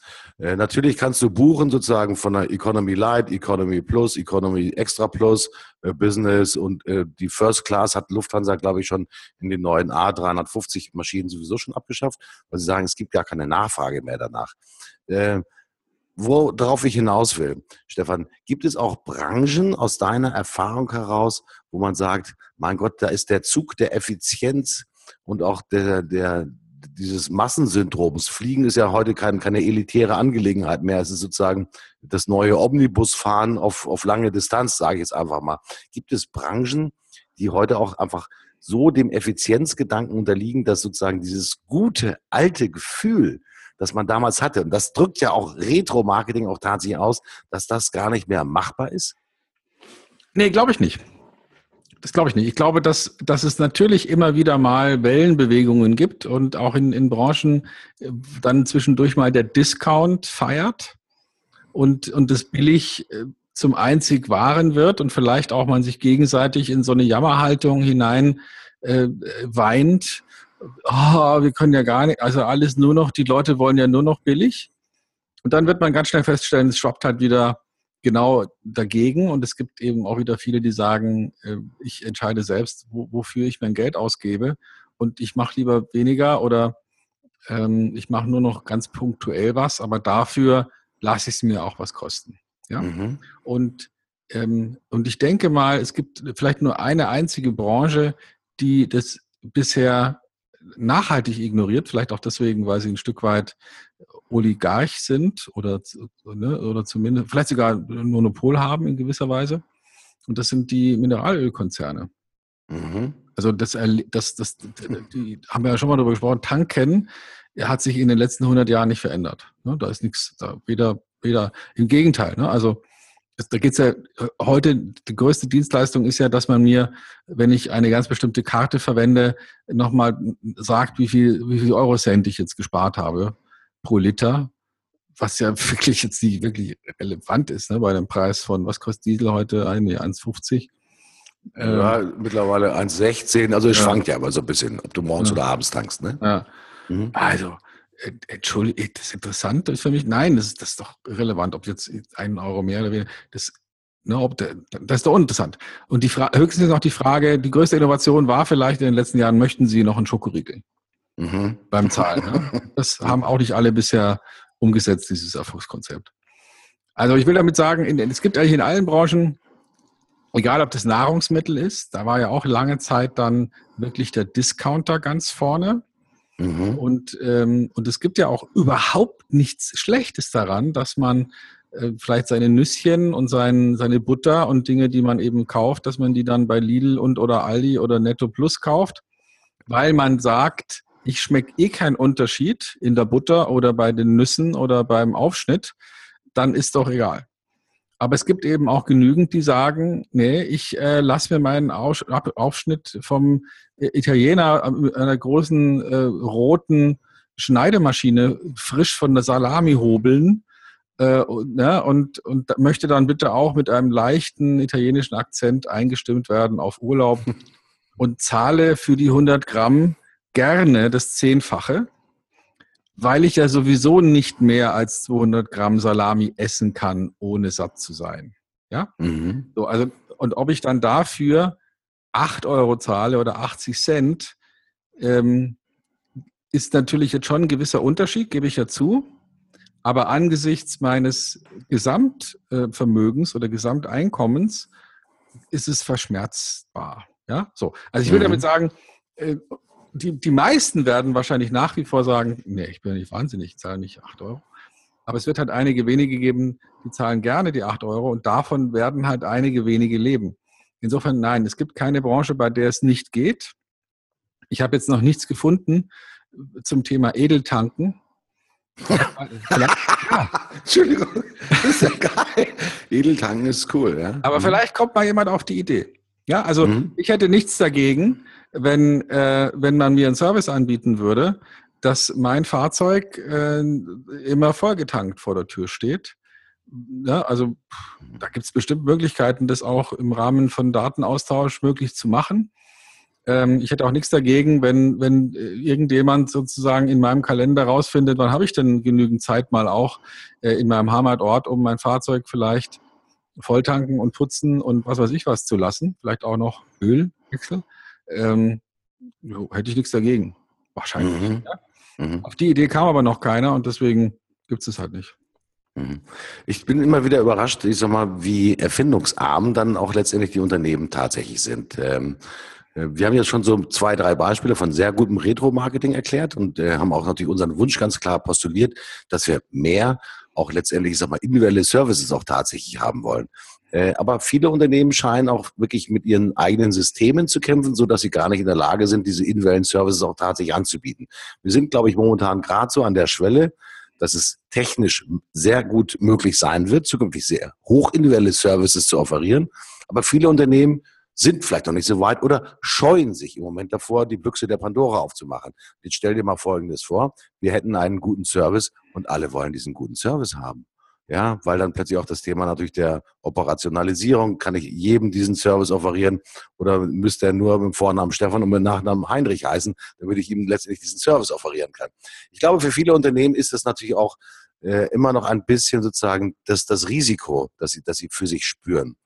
Äh, natürlich kannst du buchen sozusagen von der Economy Light, Economy Plus, Economy Extra Plus, äh, Business und äh, die First Class hat Lufthansa, glaube ich, schon in den neuen A350 Maschinen sowieso schon abgeschafft, weil sie sagen, es gibt gar keine Nachfrage mehr danach. Äh, worauf ich hinaus will, Stefan, gibt es auch Branchen aus deiner Erfahrung heraus, wo man sagt, mein Gott, da ist der Zug der Effizienz und auch der, der, dieses Massensyndroms. Fliegen ist ja heute kein, keine elitäre Angelegenheit mehr. Es ist sozusagen das neue Omnibusfahren auf, auf lange Distanz, sage ich jetzt einfach mal. Gibt es Branchen, die heute auch einfach so dem Effizienzgedanken unterliegen, dass sozusagen dieses gute, alte Gefühl, das man damals hatte, und das drückt ja auch Retro-Marketing auch tatsächlich aus, dass das gar nicht mehr machbar ist? Nee, glaube ich nicht. Das glaube ich nicht. Ich glaube, dass, dass es natürlich immer wieder mal Wellenbewegungen gibt und auch in, in Branchen äh, dann zwischendurch mal der Discount feiert und, und das billig äh, zum einzig wahren wird und vielleicht auch man sich gegenseitig in so eine Jammerhaltung hinein äh, weint. Oh, wir können ja gar nicht, also alles nur noch, die Leute wollen ja nur noch billig. Und dann wird man ganz schnell feststellen, es schwappt halt wieder genau dagegen. Und es gibt eben auch wieder viele, die sagen, äh, ich entscheide selbst, wofür ich mein Geld ausgebe. Und ich mache lieber weniger oder ähm, ich mache nur noch ganz punktuell was, aber dafür lasse ich es mir auch was kosten. Ja? Mhm. Und, ähm, und ich denke mal, es gibt vielleicht nur eine einzige Branche, die das bisher nachhaltig ignoriert, vielleicht auch deswegen, weil sie ein Stück weit Oligarch sind oder, ne, oder zumindest vielleicht sogar ein Monopol haben in gewisser Weise. Und das sind die Mineralölkonzerne. Mhm. Also das, das, das, die haben wir ja schon mal darüber gesprochen, Tanken hat sich in den letzten 100 Jahren nicht verändert. Ne? Da ist nichts, da weder, weder, im Gegenteil. Ne? Also da geht es ja heute, die größte Dienstleistung ist ja, dass man mir, wenn ich eine ganz bestimmte Karte verwende, nochmal sagt, wie viel, wie viel Eurocent ich jetzt gespart habe pro Liter, was ja [laughs] wirklich jetzt nicht wirklich relevant ist, ne, bei einem Preis von, was kostet Diesel heute? 1,50? Ja, ähm, mittlerweile 1,16, also es ja. schwankt ja aber so ein bisschen, ob du morgens ja. oder abends tankst, ne? Ja. Mhm. Also, Entschuldigung, das ist interessant ist für mich. Nein, das ist, das ist doch relevant, ob jetzt einen Euro mehr oder weniger. Das, ne, ob das ist doch uninteressant. Und die Frage, höchstens noch die Frage, die größte Innovation war vielleicht in den letzten Jahren, möchten Sie noch einen Schokoriegel? Mhm. beim Zahlen. Ne? [laughs] Das haben auch nicht alle bisher umgesetzt, dieses Erfolgskonzept. Also ich will damit sagen, es gibt eigentlich in allen Branchen, egal ob das Nahrungsmittel ist, da war ja auch lange Zeit dann wirklich der Discounter ganz vorne. Mhm. Und, ähm, und es gibt ja auch überhaupt nichts Schlechtes daran, dass man äh, vielleicht seine Nüsschen und sein, seine Butter und Dinge, die man eben kauft, dass man die dann bei Lidl und oder Aldi oder Netto Plus kauft, weil man sagt, ich schmecke eh keinen Unterschied in der Butter oder bei den Nüssen oder beim Aufschnitt, dann ist doch egal. Aber es gibt eben auch genügend, die sagen, nee, ich äh, lasse mir meinen Aufschnitt vom Italiener einer großen äh, roten Schneidemaschine frisch von der Salami hobeln äh, und, ne, und, und möchte dann bitte auch mit einem leichten italienischen Akzent eingestimmt werden auf Urlaub [laughs] und zahle für die 100 Gramm gerne das Zehnfache, weil ich ja sowieso nicht mehr als 200 Gramm Salami essen kann, ohne satt zu sein. Ja? Mhm. So, also, und ob ich dann dafür 8 Euro zahle oder 80 Cent, ähm, ist natürlich jetzt schon ein gewisser Unterschied, gebe ich ja zu. Aber angesichts meines Gesamtvermögens oder Gesamteinkommens ist es verschmerzbar. Ja, so. Also ich will mhm. damit sagen, äh, die, die meisten werden wahrscheinlich nach wie vor sagen, nee, ich bin nicht wahnsinnig, ich zahle nicht 8 Euro. Aber es wird halt einige wenige geben, die zahlen gerne die 8 Euro und davon werden halt einige wenige leben. Insofern nein, es gibt keine Branche, bei der es nicht geht. Ich habe jetzt noch nichts gefunden zum Thema Edeltanken. [laughs] ja. Entschuldigung, das ist ja geil. Edeltanken ist cool, ja. Aber mhm. vielleicht kommt mal jemand auf die Idee. Ja, also mhm. ich hätte nichts dagegen, wenn, äh, wenn man mir einen Service anbieten würde, dass mein Fahrzeug äh, immer vollgetankt vor der Tür steht. Ja, also da gibt es bestimmt Möglichkeiten, das auch im Rahmen von Datenaustausch möglich zu machen. Ähm, ich hätte auch nichts dagegen, wenn, wenn äh, irgendjemand sozusagen in meinem Kalender rausfindet, wann habe ich denn genügend Zeit mal auch äh, in meinem Heimatort, um mein Fahrzeug vielleicht volltanken und putzen und was weiß ich was zu lassen. Vielleicht auch noch Ölwechsel. Ähm, hätte ich nichts dagegen. Wahrscheinlich. Mhm. Ja? Mhm. Auf die Idee kam aber noch keiner und deswegen gibt es es halt nicht. Mhm. Ich bin immer wieder überrascht, ich sag mal, wie erfindungsarm dann auch letztendlich die Unternehmen tatsächlich sind. Ähm, äh, wir haben jetzt schon so zwei, drei Beispiele von sehr gutem Retro-Marketing erklärt und äh, haben auch natürlich unseren Wunsch ganz klar postuliert, dass wir mehr auch letztendlich, ich sag mal, individuelle Services auch tatsächlich haben wollen. Äh, aber viele Unternehmen scheinen auch wirklich mit ihren eigenen Systemen zu kämpfen, so dass sie gar nicht in der Lage sind, diese individuellen Services auch tatsächlich anzubieten. Wir sind, glaube ich, momentan gerade so an der Schwelle, dass es technisch sehr gut möglich sein wird, zukünftig sehr hoch individuelle Services zu offerieren. Aber viele Unternehmen sind vielleicht noch nicht so weit oder scheuen sich im Moment davor, die Büchse der Pandora aufzumachen. Jetzt stell dir mal Folgendes vor. Wir hätten einen guten Service und alle wollen diesen guten Service haben. Ja, weil dann plötzlich auch das Thema natürlich der Operationalisierung, kann ich jedem diesen Service offerieren oder müsste er nur mit dem Vornamen Stefan und mit dem Nachnamen Heinrich heißen, damit ich ihm letztendlich diesen Service offerieren kann. Ich glaube, für viele Unternehmen ist das natürlich auch äh, immer noch ein bisschen sozusagen das, das Risiko, dass sie, dass sie für sich spüren.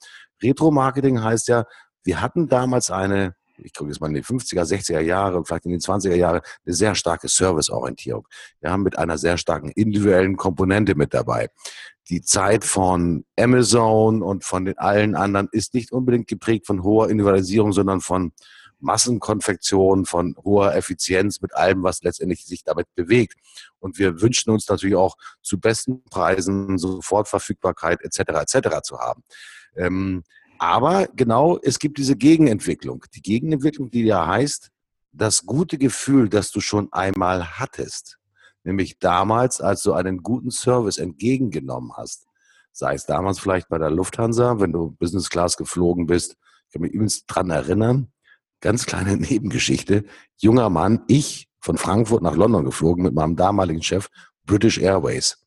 Retro-Marketing heißt ja, wir hatten damals eine, ich gucke jetzt mal in die 50er, 60er Jahre, vielleicht in die 20er Jahre, eine sehr starke Serviceorientierung. Haben mit einer sehr starken individuellen Komponente mit dabei. Die Zeit von Amazon und von den allen anderen ist nicht unbedingt geprägt von hoher Individualisierung, sondern von Massenkonfektion, von hoher Effizienz mit allem, was letztendlich sich damit bewegt. Und wir wünschen uns natürlich auch zu besten Preisen Sofortverfügbarkeit etc. etc. zu haben. Ähm, aber genau, es gibt diese Gegenentwicklung. Die Gegenentwicklung, die ja heißt, das gute Gefühl, das du schon einmal hattest, nämlich damals, als du einen guten Service entgegengenommen hast, sei es damals vielleicht bei der Lufthansa, wenn du Business Class geflogen bist, ich kann mich übrigens dran erinnern, ganz kleine [laughs] Nebengeschichte, junger Mann, ich von Frankfurt nach London geflogen mit meinem damaligen Chef British Airways.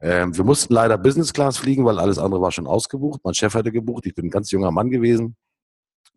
Ähm, wir mussten leider Business Class fliegen, weil alles andere war schon ausgebucht. Mein Chef hatte gebucht. Ich bin ein ganz junger Mann gewesen.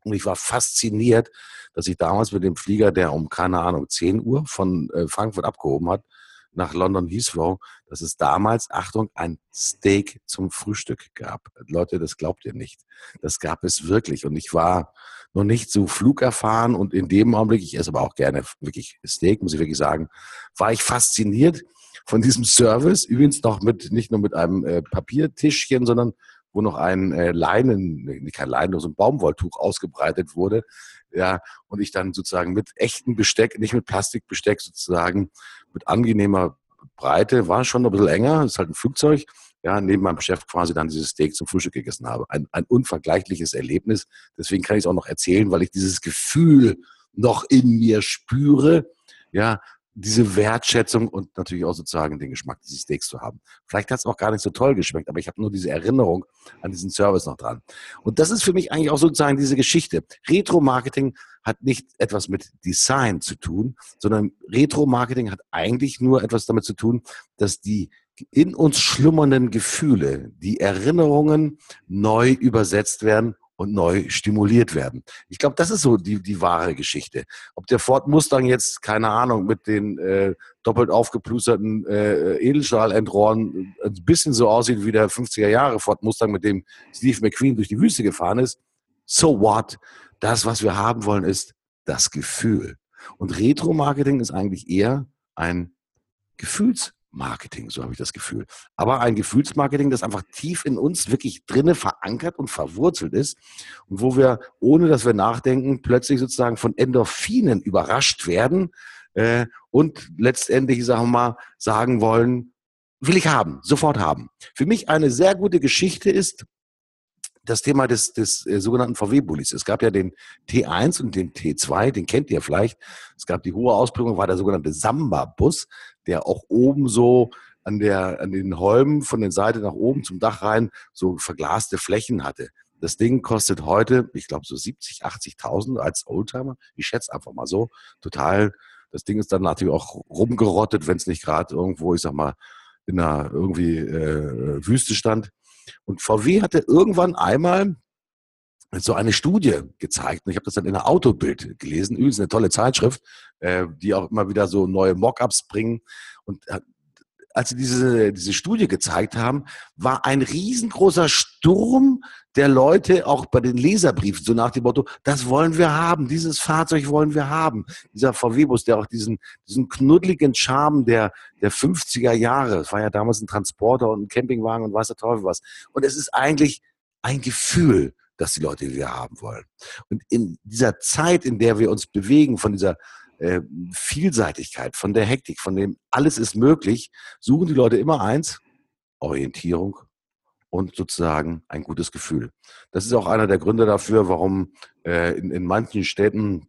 Und ich war fasziniert, dass ich damals mit dem Flieger, der um, keine Ahnung, 10 Uhr von äh, Frankfurt abgehoben hat, nach London Heathrow, dass es damals, Achtung, ein Steak zum Frühstück gab. Leute, das glaubt ihr nicht. Das gab es wirklich. Und ich war noch nicht so flugerfahren und in dem Augenblick, ich esse aber auch gerne wirklich Steak, muss ich wirklich sagen, war ich fasziniert, von diesem Service, übrigens noch mit, nicht nur mit einem äh, Papiertischchen, sondern wo noch ein äh, Leinen, nicht kein Leinen, so ein Baumwolltuch ausgebreitet wurde. Ja, und ich dann sozusagen mit echtem Besteck, nicht mit Plastikbesteck sozusagen, mit angenehmer Breite, war schon ein bisschen enger, ist halt ein Flugzeug, ja, neben meinem Chef quasi dann dieses Steak zum Frühstück gegessen habe. Ein, ein unvergleichliches Erlebnis. Deswegen kann ich es auch noch erzählen, weil ich dieses Gefühl noch in mir spüre, ja, diese Wertschätzung und natürlich auch sozusagen den Geschmack dieses Steaks zu haben. Vielleicht hat es auch gar nicht so toll geschmeckt, aber ich habe nur diese Erinnerung an diesen Service noch dran. Und das ist für mich eigentlich auch sozusagen diese Geschichte. Retro-Marketing hat nicht etwas mit Design zu tun, sondern Retro-Marketing hat eigentlich nur etwas damit zu tun, dass die in uns schlummernden Gefühle, die Erinnerungen neu übersetzt werden und neu stimuliert werden. Ich glaube, das ist so die, die wahre Geschichte. Ob der Ford Mustang jetzt, keine Ahnung, mit den äh, doppelt aufgeplusterten äh, Edelstahlendrohren ein bisschen so aussieht wie der 50er Jahre Ford Mustang, mit dem Steve McQueen durch die Wüste gefahren ist, so what? Das, was wir haben wollen, ist das Gefühl. Und Retro-Marketing ist eigentlich eher ein Gefühls- Marketing, so habe ich das Gefühl. Aber ein Gefühlsmarketing, das einfach tief in uns wirklich drinne verankert und verwurzelt ist und wo wir, ohne dass wir nachdenken, plötzlich sozusagen von Endorphinen überrascht werden äh, und letztendlich, sagen wir mal, sagen wollen, will ich haben, sofort haben. Für mich eine sehr gute Geschichte ist, das Thema des, des äh, sogenannten VW-Bullis. Es gab ja den T1 und den T2, den kennt ihr vielleicht. Es gab die hohe Ausprägung, war der sogenannte Samba-Bus, der auch oben so an, der, an den Holmen von der Seite nach oben zum Dach rein so verglaste Flächen hatte. Das Ding kostet heute, ich glaube, so 70, 80.000 als Oldtimer. Ich schätze einfach mal so. Total. Das Ding ist dann natürlich auch rumgerottet, wenn es nicht gerade irgendwo, ich sag mal, in einer irgendwie äh, Wüste stand. Und VW hatte irgendwann einmal so eine Studie gezeigt. Und ich habe das dann in einer Autobild gelesen. Übrigens eine tolle Zeitschrift, äh, die auch immer wieder so neue Mockups bringen. Und äh, als sie diese, diese Studie gezeigt haben, war ein riesengroßer Sturm der Leute auch bei den Leserbriefen, so nach dem Motto, das wollen wir haben, dieses Fahrzeug wollen wir haben. Dieser VW-Bus, der auch diesen, diesen knuddeligen Charme der, der 50er Jahre, es war ja damals ein Transporter und ein Campingwagen und weiß der Teufel was. Und es ist eigentlich ein Gefühl, das die Leute wieder haben wollen. Und in dieser Zeit, in der wir uns bewegen, von dieser äh, Vielseitigkeit, von der Hektik, von dem alles ist möglich, suchen die Leute immer eins, Orientierung und sozusagen ein gutes Gefühl. Das ist auch einer der Gründe dafür, warum äh, in, in manchen Städten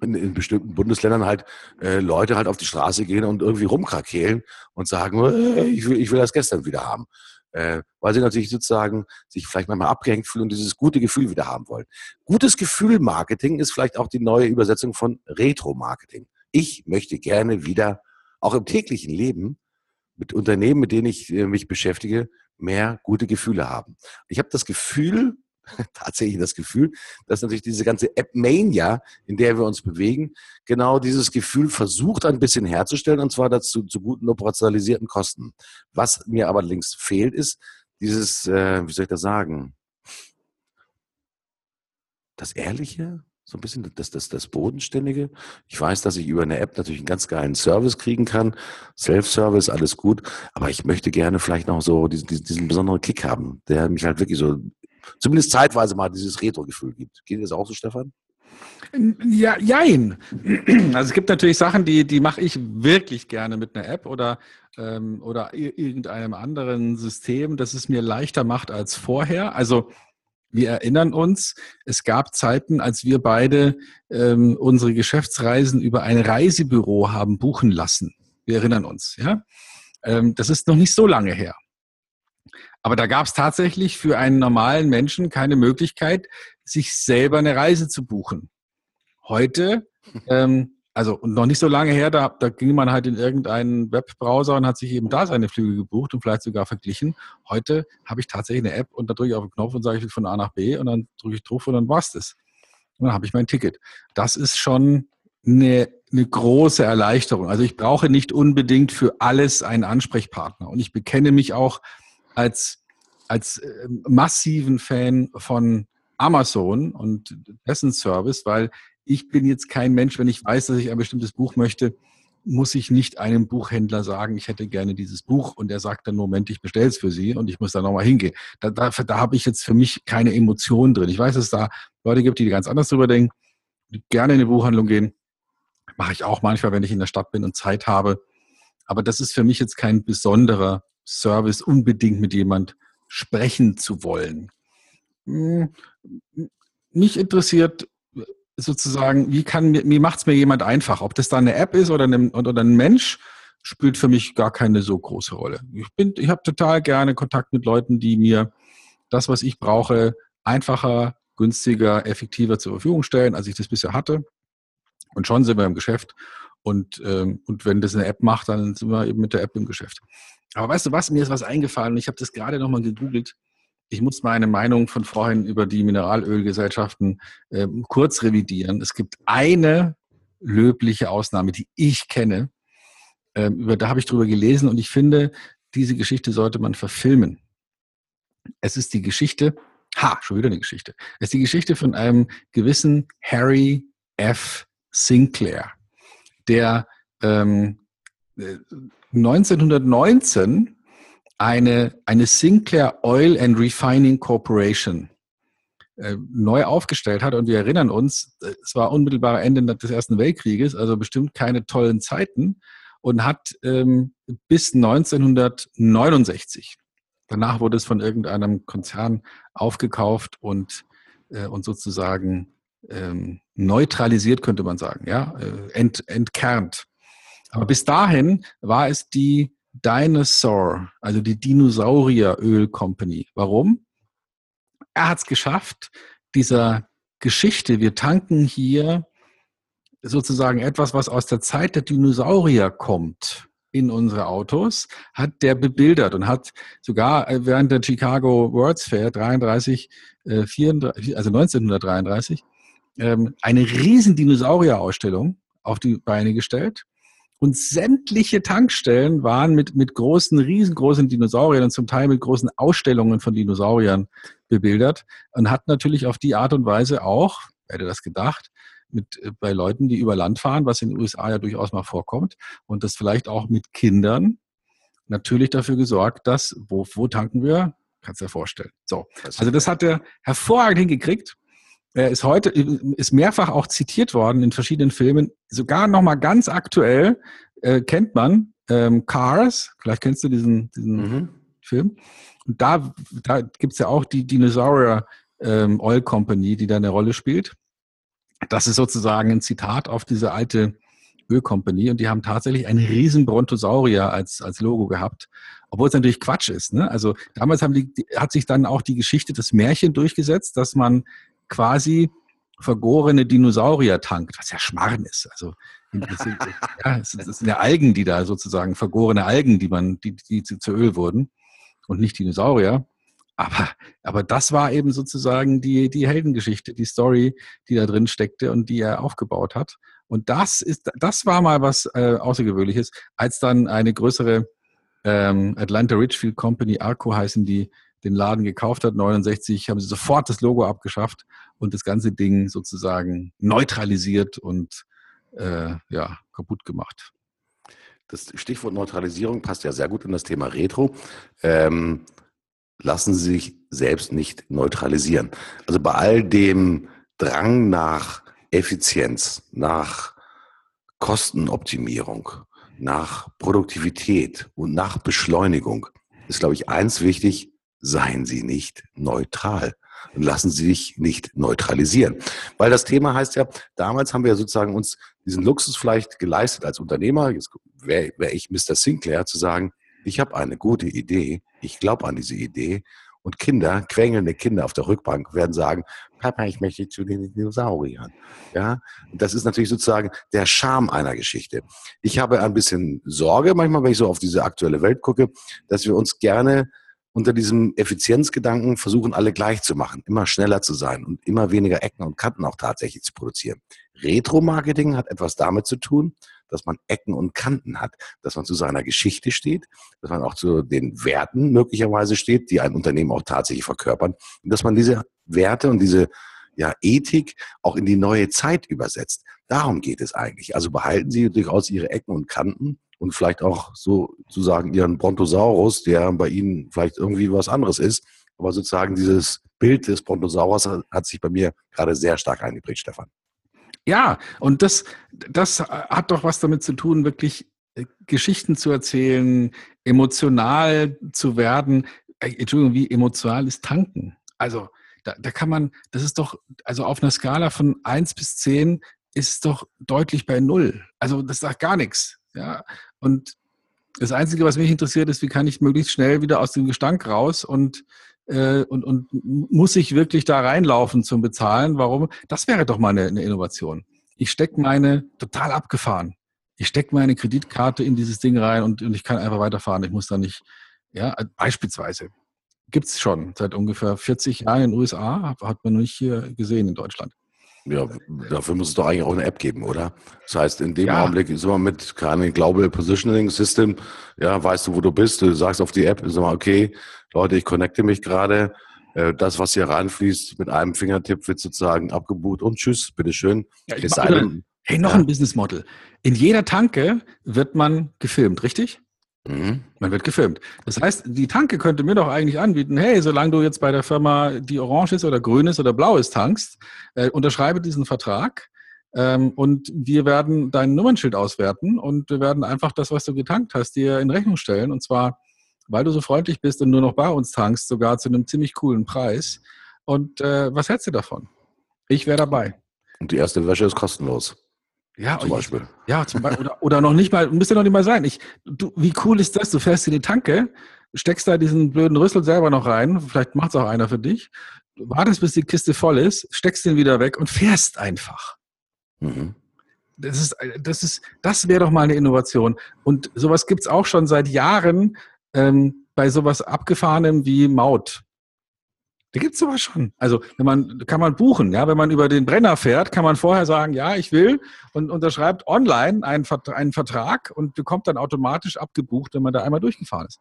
in, in, bestimmten Bundesländern halt äh, Leute halt auf die Straße gehen und irgendwie rumkrakehlen und sagen, äh, ich, will, ich will das gestern wieder haben äh, weil sie natürlich sozusagen sich vielleicht manchmal abgehängt fühlen und dieses gute Gefühl wieder haben wollen. Gutes Gefühl-Marketing ist vielleicht auch die neue Übersetzung von Retro-Marketing. Ich möchte gerne wieder, auch im täglichen Leben, mit Unternehmen, mit denen ich äh, mich beschäftige, mehr gute Gefühle haben. Ich habe das Gefühl, [laughs] tatsächlich das Gefühl, dass natürlich diese ganze App-Mania, in der wir uns bewegen, genau dieses Gefühl versucht ein bisschen herzustellen und zwar dazu zu guten operationalisierten Kosten. Was mir aber links fehlt, ist dieses, äh, wie soll ich das sagen, das Ehrliche, so ein bisschen das, das, das Bodenständige. Ich weiß, dass ich über eine App natürlich einen ganz geilen Service kriegen kann. Self-Service, alles gut. Aber ich möchte gerne vielleicht noch so diesen, diesen, diesen besonderen Kick haben, der mich halt wirklich so zumindest zeitweise mal dieses Retro-Gefühl gibt. Geht das auch so, Stefan? Ja, jein. [clears throat] Also es gibt natürlich Sachen, die, die mache ich wirklich gerne mit einer App oder, ähm, oder irgendeinem anderen System, das es mir leichter macht als vorher. Also wir erinnern uns, es gab Zeiten, als wir beide ähm, unsere Geschäftsreisen über ein Reisebüro haben buchen lassen. Wir erinnern uns, ja. Ähm, das ist noch nicht so lange her. Aber da gab es tatsächlich für einen normalen Menschen keine Möglichkeit, sich selber eine Reise zu buchen. Heute, [laughs] ähm, also noch nicht so lange her, da, da ging man halt in irgendeinen Webbrowser und hat sich eben da seine Flüge gebucht und vielleicht sogar verglichen. Heute habe ich tatsächlich eine App und da drücke ich auf den Knopf und sage, ich will von A nach B und dann drücke ich drauf und dann war's das. Und dann habe ich mein Ticket. Das ist schon eine, eine große Erleichterung. Also ich brauche nicht unbedingt für alles einen Ansprechpartner. Und ich bekenne mich auch als, als äh, massiven Fan von Amazon und dessen Service, weil ich bin jetzt kein Mensch, wenn ich weiß, dass ich ein bestimmtes Buch möchte, muss ich nicht einem Buchhändler sagen, ich hätte gerne dieses Buch und er sagt dann, Moment, ich bestelle es für Sie und ich muss da nochmal hingehen. Da, da, da habe ich jetzt für mich keine Emotionen drin. Ich weiß, dass es da Leute gibt, die ganz anders drüber denken, die gerne in eine Buchhandlung gehen. Mache ich auch manchmal, wenn ich in der Stadt bin und Zeit habe. Aber das ist für mich jetzt kein besonderer Service unbedingt mit jemand sprechen zu wollen. Hm, mich interessiert sozusagen, wie kann wie macht es mir jemand einfach? Ob das da eine App ist oder, eine, oder ein Mensch, spielt für mich gar keine so große Rolle. Ich bin, ich habe total gerne Kontakt mit Leuten, die mir das, was ich brauche, einfacher, günstiger, effektiver zur Verfügung stellen, als ich das bisher hatte. Und schon sind wir im Geschäft. Und, ähm, und wenn das eine App macht, dann sind wir eben mit der App im Geschäft. Aber weißt du was, mir ist was eingefallen. Ich habe das gerade nochmal gegoogelt. Ich muss meine Meinung von vorhin über die Mineralölgesellschaften äh, kurz revidieren. Es gibt eine löbliche Ausnahme, die ich kenne. Ähm, über, da habe ich drüber gelesen und ich finde, diese Geschichte sollte man verfilmen. Es ist die Geschichte, ha, schon wieder eine Geschichte. Es ist die Geschichte von einem gewissen Harry F. Sinclair, der ähm, 1919 äh, eine, eine Sinclair Oil and Refining Corporation äh, neu aufgestellt hat. Und wir erinnern uns, es war unmittelbar Ende des Ersten Weltkrieges, also bestimmt keine tollen Zeiten und hat ähm, bis 1969, danach wurde es von irgendeinem Konzern aufgekauft und, äh, und sozusagen ähm, neutralisiert, könnte man sagen, ja, äh, ent, entkernt. Aber bis dahin war es die Dinosaur, also die Dinosaurieröl Company. Warum? Er hat es geschafft, dieser Geschichte, wir tanken hier sozusagen etwas, was aus der Zeit der Dinosaurier kommt in unsere Autos, hat der bebildert und hat sogar äh, während der Chicago World's Fair 33, äh, 34, also 1933, ähm, eine riesen Dinosaurierausstellung auf die Beine gestellt und sämtliche Tankstellen waren mit, mit großen, riesengroßen Dinosauriern und zum Teil mit großen Ausstellungen von Dinosauriern bebildert und hat natürlich auf die Art und Weise auch, wer hätte das gedacht, mit, äh, bei Leuten, die über Land fahren, was in den USA ja durchaus mal vorkommt, und das vielleicht auch mit Kindern natürlich dafür gesorgt, dass, wo, wo tanken wir? Kannst du dir vorstellen. So. Also das hat er hervorragend hingekriegt. Er ist heute, ist mehrfach auch zitiert worden in verschiedenen Filmen. Sogar nochmal ganz aktuell äh, kennt man ähm, Cars. Vielleicht kennst du diesen, diesen mhm. Film. Und da, da gibt es ja auch die Dinosaurier ähm, Oil Company, die da eine Rolle spielt. Das ist sozusagen ein Zitat auf diese alte Ölcompany und die haben tatsächlich einen riesen Brontosaurier als, als Logo gehabt, obwohl es natürlich Quatsch ist. Ne? Also damals haben die, hat sich dann auch die Geschichte des Märchen durchgesetzt, dass man quasi vergorene Dinosaurier tankt, was ja Schmarrn ist. Also das [laughs] sind, ja, es sind ja Algen, die da sozusagen vergorene Algen, die man, die, die zu Öl wurden und nicht Dinosaurier. Aber, aber das war eben sozusagen die, die Heldengeschichte, die Story, die da drin steckte und die er aufgebaut hat. Und das ist, das war mal was äh, Außergewöhnliches, als dann eine größere ähm, Atlanta Richfield Company, Arco heißen die, den Laden gekauft hat, 69, haben sie sofort das Logo abgeschafft und das ganze Ding sozusagen neutralisiert und äh, ja, kaputt gemacht. Das Stichwort Neutralisierung passt ja sehr gut in das Thema Retro. Ähm, lassen sie sich selbst nicht neutralisieren. Also bei all dem Drang nach Effizienz, nach Kostenoptimierung, nach Produktivität und nach Beschleunigung ist, glaube ich, eins wichtig, seien Sie nicht neutral und lassen Sie sich nicht neutralisieren. Weil das Thema heißt ja, damals haben wir sozusagen uns diesen Luxus vielleicht geleistet als Unternehmer, jetzt wäre wär ich Mr. Sinclair, zu sagen, ich habe eine gute Idee, ich glaube an diese Idee und Kinder, quengelnde Kinder auf der Rückbank werden sagen, Papa, ich möchte zu den Dinosauriern. Ja, das ist natürlich sozusagen der Charme einer Geschichte. Ich habe ein bisschen Sorge manchmal, wenn ich so auf diese aktuelle Welt gucke, dass wir uns gerne unter diesem Effizienzgedanken versuchen, alle gleich zu machen, immer schneller zu sein und immer weniger Ecken und Kanten auch tatsächlich zu produzieren. Retro-Marketing hat etwas damit zu tun, dass man Ecken und Kanten hat, dass man zu seiner Geschichte steht, dass man auch zu den Werten möglicherweise steht, die ein Unternehmen auch tatsächlich verkörpern und dass man diese Werte und diese ja, Ethik auch in die neue Zeit übersetzt. Darum geht es eigentlich. Also behalten Sie durchaus Ihre Ecken und Kanten und vielleicht auch sozusagen Ihren Brontosaurus, der bei Ihnen vielleicht irgendwie was anderes ist. Aber sozusagen dieses Bild des Brontosaurus hat sich bei mir gerade sehr stark eingeprägt, Stefan. Ja, und das, das hat doch was damit zu tun, wirklich äh, Geschichten zu erzählen, emotional zu werden. Äh, Entschuldigung, wie emotional ist Tanken? Also Da, da kann man, das ist doch, also auf einer Skala von 1 bis 10 ist doch deutlich bei Null. Also das sagt gar nichts. Ja. Und das Einzige, was mich interessiert, ist, wie kann ich möglichst schnell wieder aus dem Gestank raus und, äh, und, und muss ich wirklich da reinlaufen zum Bezahlen? Warum? Das wäre doch mal eine, eine Innovation. Ich stecke meine, total abgefahren, ich stecke meine Kreditkarte in dieses Ding rein und, und ich kann einfach weiterfahren. Ich muss da nicht, ja, beispielsweise. Gibt es schon seit ungefähr 40 Jahren in den USA, hat man nicht hier gesehen in Deutschland. Ja, dafür muss es doch eigentlich auch eine App geben, oder? Das heißt, in dem ja. Augenblick ist man mit keine Global Positioning System, ja, weißt du, wo du bist, du sagst auf die App, sag mal, okay, Leute, ich connecte mich gerade, äh, das, was hier reinfließt, mit einem Fingertipp wird sozusagen abgebucht und tschüss, bitteschön. Ja, ist einem, hey, noch ja. ein Business Model. In jeder Tanke wird man gefilmt, richtig? Mhm. Man wird gefilmt. Das heißt, die Tanke könnte mir doch eigentlich anbieten, hey, solange du jetzt bei der Firma, die orange ist oder grün ist oder blau ist, tankst, äh, unterschreibe diesen Vertrag ähm, und wir werden dein Nummernschild auswerten und wir werden einfach das, was du getankt hast, dir in Rechnung stellen. Und zwar, weil du so freundlich bist und nur noch bei uns tankst, sogar zu einem ziemlich coolen Preis. Und äh, was hältst du davon? Ich wäre dabei. Und die erste Wäsche ist kostenlos. Ja, zum Beispiel. Ich, ja, zum Beispiel. Oder, oder noch nicht mal, müsste noch nicht mal sein. Ich, du, wie cool ist das? Du fährst in die Tanke, steckst da diesen blöden Rüssel selber noch rein, vielleicht macht es auch einer für dich, wartest, bis die Kiste voll ist, steckst den wieder weg und fährst einfach. Mhm. Das ist, das ist, das wäre doch mal eine Innovation. Und sowas gibt es auch schon seit Jahren ähm, bei sowas Abgefahrenem wie Maut. Da gibt's sowas schon. Also wenn man kann man buchen, ja, wenn man über den Brenner fährt, kann man vorher sagen, ja, ich will und unterschreibt online einen, einen Vertrag und bekommt dann automatisch abgebucht, wenn man da einmal durchgefahren ist.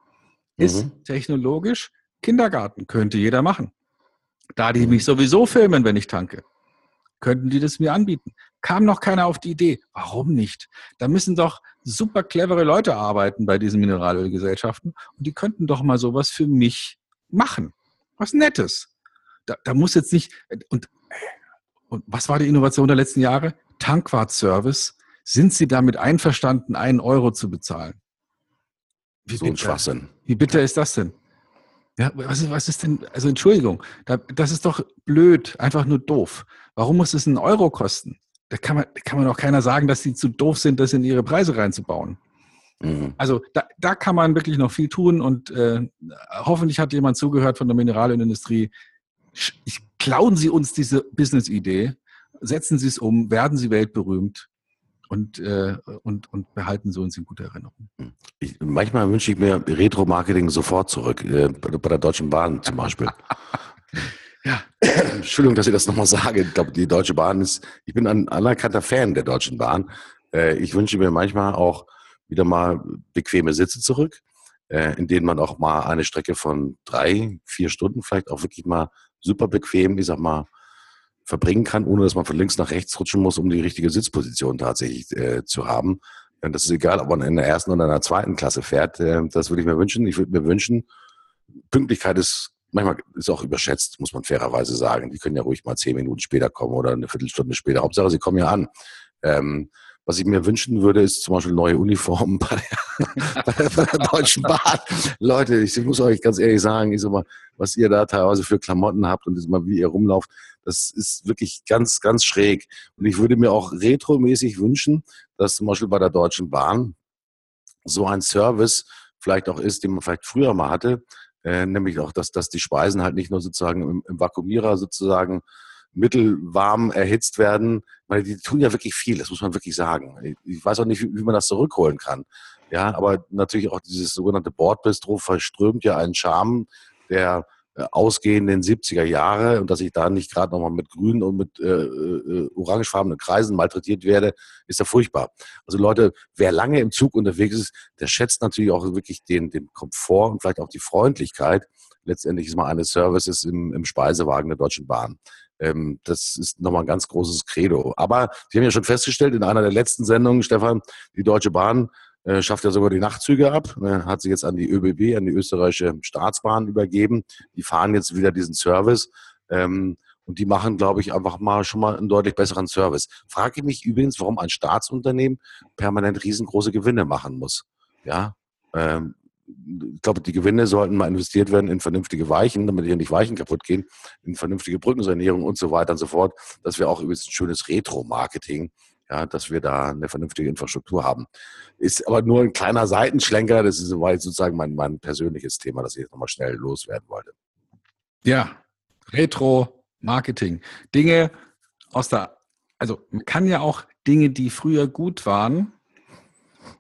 Mhm. Ist technologisch Kindergarten, könnte jeder machen. Da die mich sowieso filmen, wenn ich tanke, könnten die das mir anbieten. Kam noch keiner auf die Idee. Warum nicht? Da müssen doch super clevere Leute arbeiten bei diesen Mineralölgesellschaften und die könnten doch mal sowas für mich machen was Nettes. Da, da muss jetzt nicht, und, und was war die Innovation der letzten Jahre? Tankwart-Service. Sind Sie damit einverstanden, einen Euro zu bezahlen? Wie so ein Schwachsinn. Wie bitter ist das denn? Ja, was ist, was ist denn, also Entschuldigung, da, das ist doch blöd, einfach nur doof. Warum muss es einen Euro kosten? Da kann man, da kann man auch keiner sagen, dass sie zu doof sind, das in ihre Preise reinzubauen. Mhm. Also da, da kann man wirklich noch viel tun und äh, hoffentlich hat jemand zugehört von der Mineralölindustrie. Klauen Sie uns diese Business-Idee, setzen Sie es um, werden Sie weltberühmt und, äh, und, und behalten Sie uns in guter Erinnerung. Ich, manchmal wünsche ich mir Retro-Marketing sofort zurück, äh, bei der Deutschen Bahn zum Beispiel. [laughs] ja. Entschuldigung, dass ich das nochmal sage. Ich glaube, die Deutsche Bahn ist, ich bin ein anerkannter Fan der Deutschen Bahn. Äh, ich wünsche mir manchmal auch wieder mal bequeme Sitze zurück, äh, in denen man auch mal eine Strecke von drei, vier Stunden vielleicht auch wirklich mal super bequem, ich sag mal, verbringen kann, ohne dass man von links nach rechts rutschen muss, um die richtige Sitzposition tatsächlich äh, zu haben. Und das ist egal, ob man in der ersten oder in der zweiten Klasse fährt. Äh, das würde ich mir wünschen. Ich würde mir wünschen, Pünktlichkeit ist manchmal ist auch überschätzt, muss man fairerweise sagen. Die können ja ruhig mal zehn Minuten später kommen oder eine Viertelstunde später. Hauptsache, sie kommen ja an. Ähm, was ich mir wünschen würde, ist zum Beispiel neue Uniformen [laughs] bei der, bei der, Deutschen Bahn. Leute, ich muss euch ganz ehrlich sagen, ich sag mal, was ihr da teilweise für Klamotten habt und mal, wie ihr rumlauft, das ist wirklich ganz, ganz schräg. Und ich würde mir auch retromäßig wünschen, dass zum Beispiel bei der Deutschen Bahn so ein Service vielleicht auch ist, den man vielleicht früher mal hatte, äh, nämlich auch, dass, dass die Speisen halt nicht nur sozusagen im, im Vakuumierer sozusagen mittelwarm erhitzt werden, weil die tun ja wirklich viel, das muss man wirklich sagen. Ich weiß auch nicht, wie, man das zurückholen kann. Ja, aber natürlich auch dieses sogenannte Bordbistro verströmt ja einen Charme der äh, ausgehenden 70er Jahre und dass ich da nicht gerade nochmal mit grünen und mit äh, äh, orangefarbenen Kreisen malträtiert werde, ist ja furchtbar. Also Leute, wer lange im Zug unterwegs ist, der schätzt natürlich auch wirklich den, den Komfort und vielleicht auch die Freundlichkeit letztendlich ist mal eines Services im, im Speisewagen der Deutschen Bahn. Ähm, das ist nochmal ein ganz großes Credo. Aber Sie haben ja schon festgestellt in einer der letzten Sendungen, Stefan, die Deutsche Bahn äh, schafft ja sogar die Nachtzüge ab, ne, hat sie jetzt an die ÖBB, an die österreichische Staatsbahn übergeben. Die fahren jetzt wieder diesen Service. Ähm, und die machen, glaube ich, einfach mal schon mal einen deutlich besseren Service. Frage ich mich übrigens, warum ein Staatsunternehmen permanent riesengroße Gewinne machen muss. Ja, ähm, ich glaube, die Gewinne sollten mal investiert werden in vernünftige Weichen, damit hier nicht Weichen kaputt gehen, in vernünftige Brückensanierung und so weiter und so fort, dass wir auch über ein schönes Retro-Marketing, ja, dass wir da eine vernünftige Infrastruktur haben. Ist aber nur ein kleiner Seitenschlenker, das ist sozusagen mein, mein persönliches Thema, das ich jetzt nochmal schnell loswerden wollte. Ja, Retro-Marketing. Dinge aus der, also man kann ja auch Dinge, die früher gut waren,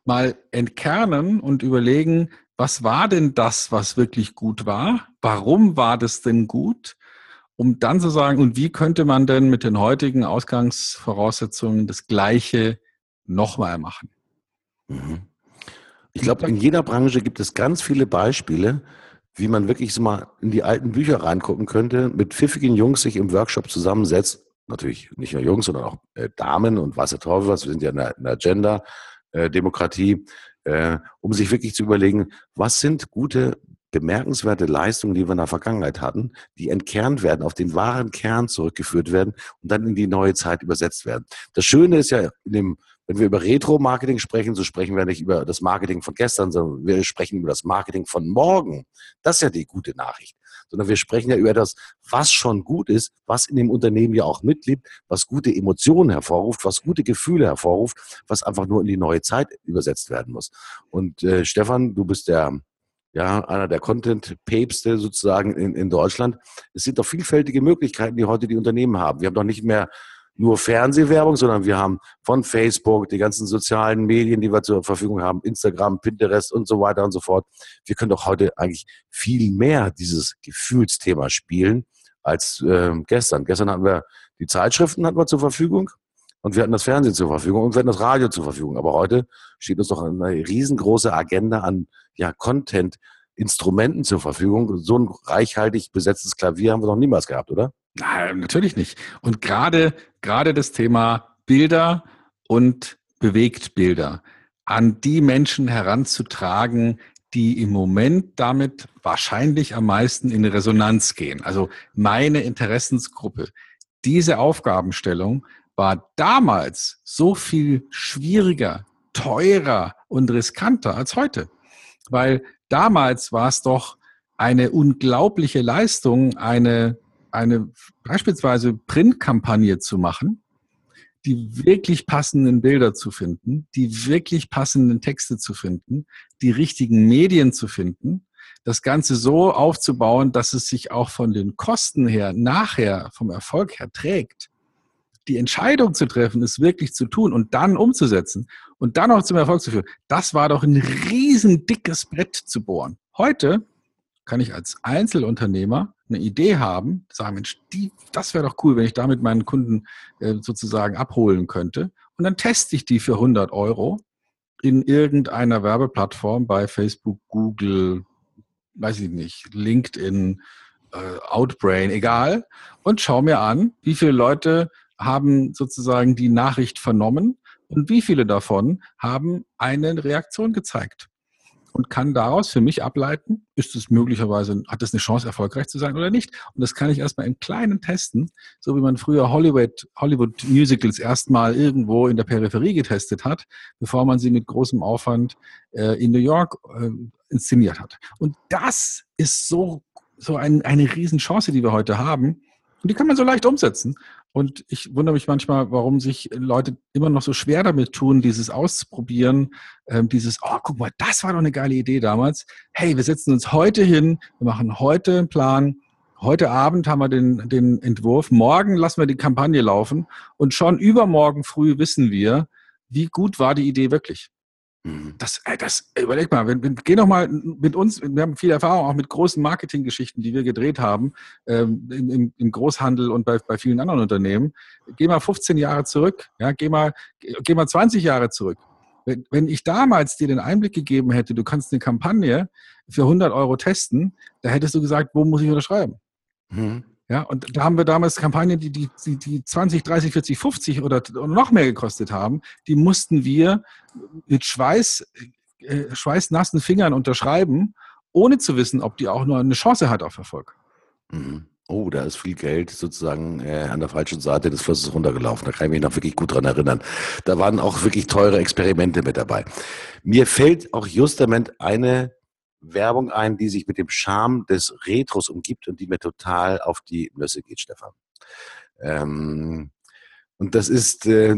mal entkernen und überlegen, was war denn das, was wirklich gut war? Warum war das denn gut? Um dann zu sagen, und wie könnte man denn mit den heutigen Ausgangsvoraussetzungen das Gleiche nochmal machen? Mhm. Ich glaube, in jeder Branche gibt es ganz viele Beispiele, wie man wirklich so mal in die alten Bücher reingucken könnte, mit pfiffigen Jungs sich im Workshop zusammensetzt. Natürlich nicht nur Jungs, sondern auch äh, Damen und was der Teufel was. Wir sind ja in der, in der Gender, äh, um sich wirklich zu überlegen, was sind gute, bemerkenswerte Leistungen, die wir in der Vergangenheit hatten, die entkernt werden, auf den wahren Kern zurückgeführt werden und dann in die neue Zeit übersetzt werden. Das Schöne ist ja dem wenn wir über Retro-Marketing sprechen, so sprechen wir nicht über das Marketing von gestern, sondern wir sprechen über das Marketing von morgen. Das ist ja die gute Nachricht. Sondern wir sprechen ja über das, was schon gut ist, was in dem Unternehmen ja auch mitlebt, was gute Emotionen hervorruft, was gute Gefühle hervorruft, was einfach nur in die neue Zeit übersetzt werden muss. Und äh, Stefan, du bist der ja, einer der Content-Päpste sozusagen in, in Deutschland. Es sind doch vielfältige Möglichkeiten, die heute die Unternehmen haben. Wir haben doch nicht mehr nur Fernsehwerbung, sondern wir haben von Facebook, die ganzen sozialen Medien, die wir zur Verfügung haben, Instagram, Pinterest und so weiter und so fort. Wir können doch heute eigentlich viel mehr dieses Gefühlsthema spielen als äh, gestern. Gestern hatten wir die Zeitschriften hatten wir zur Verfügung und wir hatten das Fernsehen zur Verfügung und wir hatten das Radio zur Verfügung. Aber heute steht uns doch eine riesengroße Agenda an ja, Content, Instrumenten zur Verfügung. So ein reichhaltig besetztes Klavier haben wir noch niemals gehabt, oder? Nein, natürlich nicht. Und gerade, gerade das Thema Bilder und Bewegtbilder an die Menschen heranzutragen, die im Moment damit wahrscheinlich am meisten in Resonanz gehen. Also meine Interessensgruppe. Diese Aufgabenstellung war damals so viel schwieriger, teurer und riskanter als heute. Weil damals war es doch eine unglaubliche Leistung, eine eine beispielsweise Printkampagne zu machen, die wirklich passenden Bilder zu finden, die wirklich passenden Texte zu finden, die richtigen Medien zu finden, das Ganze so aufzubauen, dass es sich auch von den Kosten her nachher vom Erfolg her trägt. Die Entscheidung zu treffen, es wirklich zu tun und dann umzusetzen und dann auch zum Erfolg zu führen, das war doch ein riesen dickes Brett zu bohren. Heute kann ich als Einzelunternehmer eine Idee haben, sagen, Mensch, die, das wäre doch cool, wenn ich damit meinen Kunden äh, sozusagen abholen könnte. Und dann teste ich die für 100 Euro in irgendeiner Werbeplattform bei Facebook, Google, weiß ich nicht, LinkedIn, äh, Outbrain, egal, und schaue mir an, wie viele Leute haben sozusagen die Nachricht vernommen und wie viele davon haben eine Reaktion gezeigt und kann daraus für mich ableiten, ist es möglicherweise, hat es eine Chance, erfolgreich zu sein oder nicht. Und das kann ich erstmal im Kleinen testen, so wie man früher Hollywood, Hollywood Musicals erstmal irgendwo in der Peripherie getestet hat, bevor man sie mit großem Aufwand äh, in New York äh, inszeniert hat. Und das ist so, so ein, eine Riesenchance, die wir heute haben. Und die kann man so leicht umsetzen. Und ich wundere mich manchmal, warum sich Leute immer noch so schwer damit tun, dieses auszuprobieren, ähm, dieses, oh, guck mal, das war doch eine geile Idee damals. Hey, wir setzen uns heute hin, wir machen heute einen Plan. Heute Abend haben wir den, den Entwurf. Morgen lassen wir die Kampagne laufen. Und schon übermorgen früh wissen wir, wie gut war die Idee wirklich. Mhm. Das, das, überleg mal, wenn, wenn, geh noch mal mit uns, wir haben viel Erfahrung auch mit großen Marketinggeschichten, die wir gedreht haben, ähm, im, im, Großhandel und bei, bei vielen anderen Unternehmen. Geh mal 15 Jahre zurück, ja, geh mal, geh mal 20 Jahre zurück. Wenn, wenn ich damals dir den Einblick gegeben hätte, du kannst eine Kampagne für 100 Euro testen, da hättest du gesagt, wo muss ich unterschreiben? Mhm. Ja, und da haben wir damals Kampagnen, die, die, die 20, 30, 40, 50 oder noch mehr gekostet haben, die mussten wir mit Schweiß, äh, schweißnassen Fingern unterschreiben, ohne zu wissen, ob die auch nur eine Chance hat auf Erfolg. Mhm. Oh, da ist viel Geld sozusagen äh, an der falschen Seite des Flusses runtergelaufen. Da kann ich mich noch wirklich gut dran erinnern. Da waren auch wirklich teure Experimente mit dabei. Mir fällt auch justament eine Werbung ein, die sich mit dem Charme des Retros umgibt und die mir total auf die Nüsse geht, Stefan. Ähm, und das ist, äh,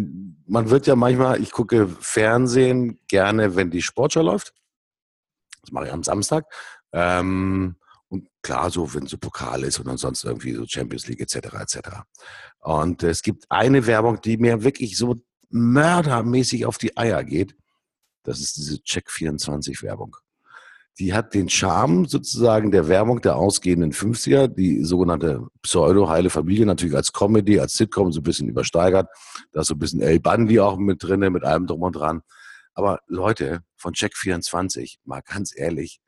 man wird ja manchmal, ich gucke Fernsehen gerne, wenn die Sportschau läuft. Das mache ich am Samstag. Ähm, und klar, so, wenn so Pokal ist und ansonsten irgendwie so Champions League etc. etc. Und es gibt eine Werbung, die mir wirklich so mördermäßig auf die Eier geht. Das ist diese Check24-Werbung. Die hat den Charme sozusagen der Werbung der ausgehenden 50er, die sogenannte pseudo-heile Familie, natürlich als Comedy, als Sitcom so ein bisschen übersteigert. Da ist so ein bisschen El Bundy auch mit drin, mit allem drum und dran. Aber Leute von Check24, mal ganz ehrlich,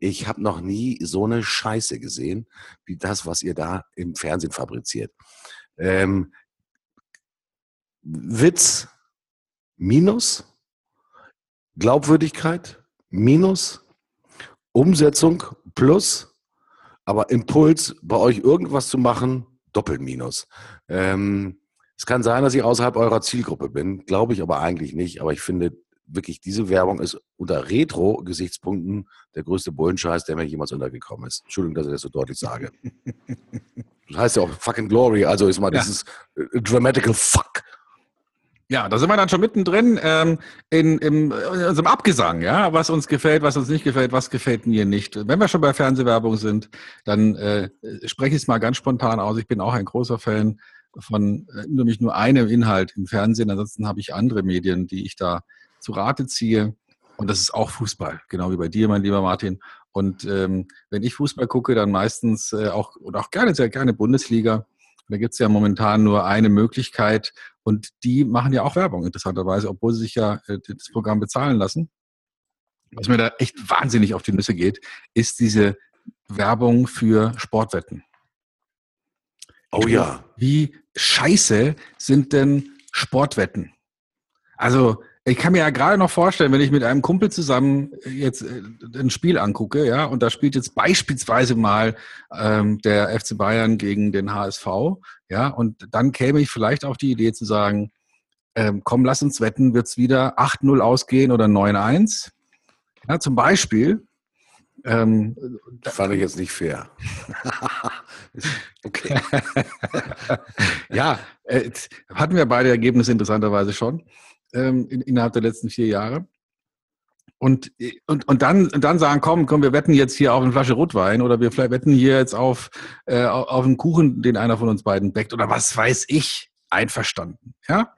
ich habe noch nie so eine Scheiße gesehen, wie das, was ihr da im Fernsehen fabriziert. Ähm, Witz minus, Glaubwürdigkeit minus, Umsetzung plus, aber Impuls, bei euch irgendwas zu machen, doppelt minus. Ähm, es kann sein, dass ich außerhalb eurer Zielgruppe bin, glaube ich aber eigentlich nicht. Aber ich finde, wirklich, diese Werbung ist unter Retro-Gesichtspunkten der größte Bullenscheiß, der mir jemals untergekommen ist. Entschuldigung, dass ich das so deutlich sage. [laughs] Das heißt ja auch fucking Glory, also ist mal ja. dieses äh, dramatical Fuck. Ja, da sind wir dann schon mittendrin ähm, in, in, in unserem Abgesang, ja, was uns gefällt, was uns nicht gefällt, was gefällt mir nicht. Wenn wir schon bei Fernsehwerbung sind, dann äh, spreche ich es mal ganz spontan aus. Ich bin auch ein großer Fan von äh, nämlich nur einem Inhalt im Fernsehen. Ansonsten habe ich andere Medien, die ich da zu Rate ziehe. Und das ist auch Fußball, genau wie bei dir, mein lieber Martin. Und ähm, wenn ich Fußball gucke, dann meistens äh, auch oder auch gerne, sehr gerne Bundesliga. Da gibt es ja momentan nur eine Möglichkeit und die machen ja auch Werbung, interessanterweise, obwohl sie sich ja äh, das Programm bezahlen lassen. Was mir da echt wahnsinnig auf die Nüsse geht, ist diese Werbung für Sportwetten. Oh ja. Wie scheiße sind denn Sportwetten? Also ich kann mir ja gerade noch vorstellen, wenn ich mit einem Kumpel zusammen jetzt äh, ein Spiel angucke, ja, und da spielt jetzt beispielsweise mal ähm, der FC Bayern gegen den HSV, ja, und dann käme ich vielleicht auf die Idee zu sagen, ähm, komm, lass uns wetten, wird es wieder 8-0 ausgehen oder 9-1? Ja, zum Beispiel. Ähm, das fand ich jetzt nicht fair. [laughs] okay. [laughs] ja, äh, hatten wir beide Ergebnisse interessanterweise schon ähm, in, innerhalb der letzten vier Jahre. Und, und, und, dann, und dann sagen, komm, komm, wir wetten jetzt hier auf eine Flasche Rotwein oder wir vielleicht wetten hier jetzt auf, äh, auf einen Kuchen, den einer von uns beiden bäckt oder was weiß ich. Einverstanden. Ja?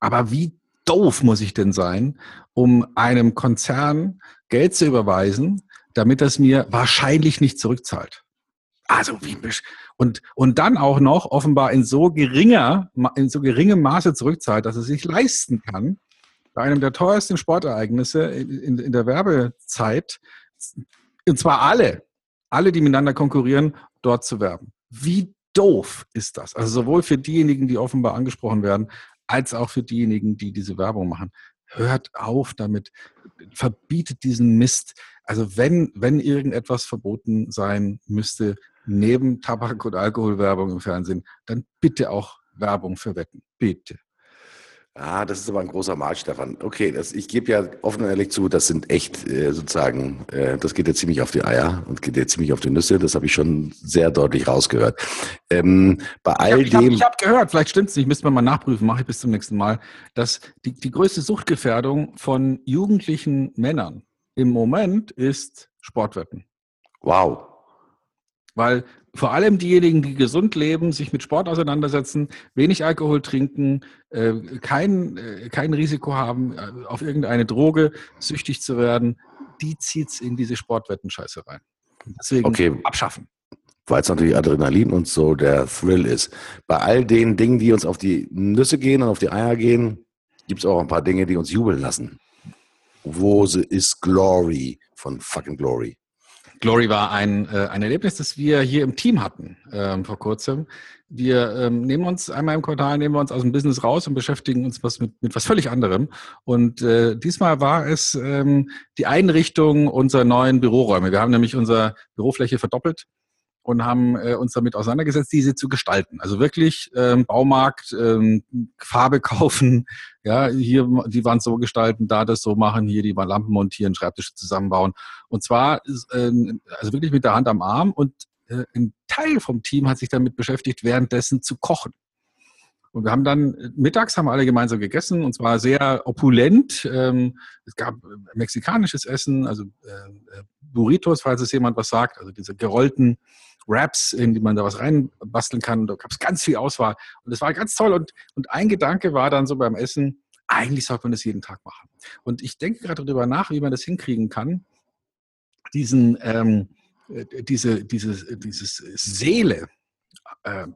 Aber wie doof muss ich denn sein, um einem Konzern Geld zu überweisen, damit das mir wahrscheinlich nicht zurückzahlt? Also wie und, und dann auch noch offenbar in so geringer, in so geringem Maße zurückzahlt, dass es sich leisten kann, bei einem der teuersten Sportereignisse in, in, in der Werbezeit, und zwar alle, alle, die miteinander konkurrieren, dort zu werben. Wie doof ist das? Also sowohl für diejenigen, die offenbar angesprochen werden, als auch für diejenigen, die diese Werbung machen. Hört auf damit, verbietet diesen Mist. Also wenn, wenn irgendetwas verboten sein müsste, neben Tabak- und Alkoholwerbung im Fernsehen, dann bitte auch Werbung für Wetten. Bitte. Ah, das ist aber ein großer Markt, Stefan. Okay, das, ich gebe ja offen und ehrlich zu, das sind echt äh, sozusagen, äh, das geht ja ziemlich auf die Eier und geht ja ziemlich auf die Nüsse. Das habe ich schon sehr deutlich rausgehört. Ähm, bei all ich hab, dem. Ich habe hab gehört, vielleicht stimmt es nicht, müssen wir mal nachprüfen, mache ich bis zum nächsten Mal, dass die, die größte Suchtgefährdung von jugendlichen Männern im Moment ist Sportwetten. Wow. Weil vor allem diejenigen, die gesund leben, sich mit Sport auseinandersetzen, wenig Alkohol trinken, äh, kein, äh, kein Risiko haben, äh, auf irgendeine Droge süchtig zu werden, die zieht es in diese Sportwettenscheiße rein. Deswegen okay. abschaffen. Weil es natürlich Adrenalin und so der Thrill ist. Bei all den Dingen, die uns auf die Nüsse gehen und auf die Eier gehen, gibt es auch ein paar Dinge, die uns jubeln lassen. Wo ist Glory von fucking Glory? Glory war ein, äh, ein Erlebnis, das wir hier im Team hatten ähm, vor kurzem. Wir ähm, nehmen uns einmal im Quartal, nehmen wir uns aus dem Business raus und beschäftigen uns was mit, mit was völlig anderem. Und äh, diesmal war es ähm, die Einrichtung unserer neuen Büroräume. Wir haben nämlich unsere Bürofläche verdoppelt und haben äh, uns damit auseinandergesetzt, diese zu gestalten. Also wirklich ähm, Baumarkt, ähm, Farbe kaufen, [laughs] ja, hier die Wand so gestalten, da das so machen, hier die Lampen montieren, Schreibtische zusammenbauen. Und zwar ähm, also wirklich mit der Hand am Arm und äh, ein Teil vom Team hat sich damit beschäftigt, währenddessen zu kochen. Und wir haben dann, äh, mittags haben alle gemeinsam gegessen und zwar sehr opulent. Ähm, es gab äh, mexikanisches Essen, also äh, Burritos, falls es jemand was sagt, also diese gerollten Wraps, in die man da was reinbasteln kann. Da gab es ganz viel Auswahl. Und das war ganz toll. Und, und ein Gedanke war dann so beim Essen, eigentlich sollte man das jeden Tag machen. Und ich denke gerade darüber nach, wie man das hinkriegen kann, diesen, ähm, diese, diese, dieses Seele, äh,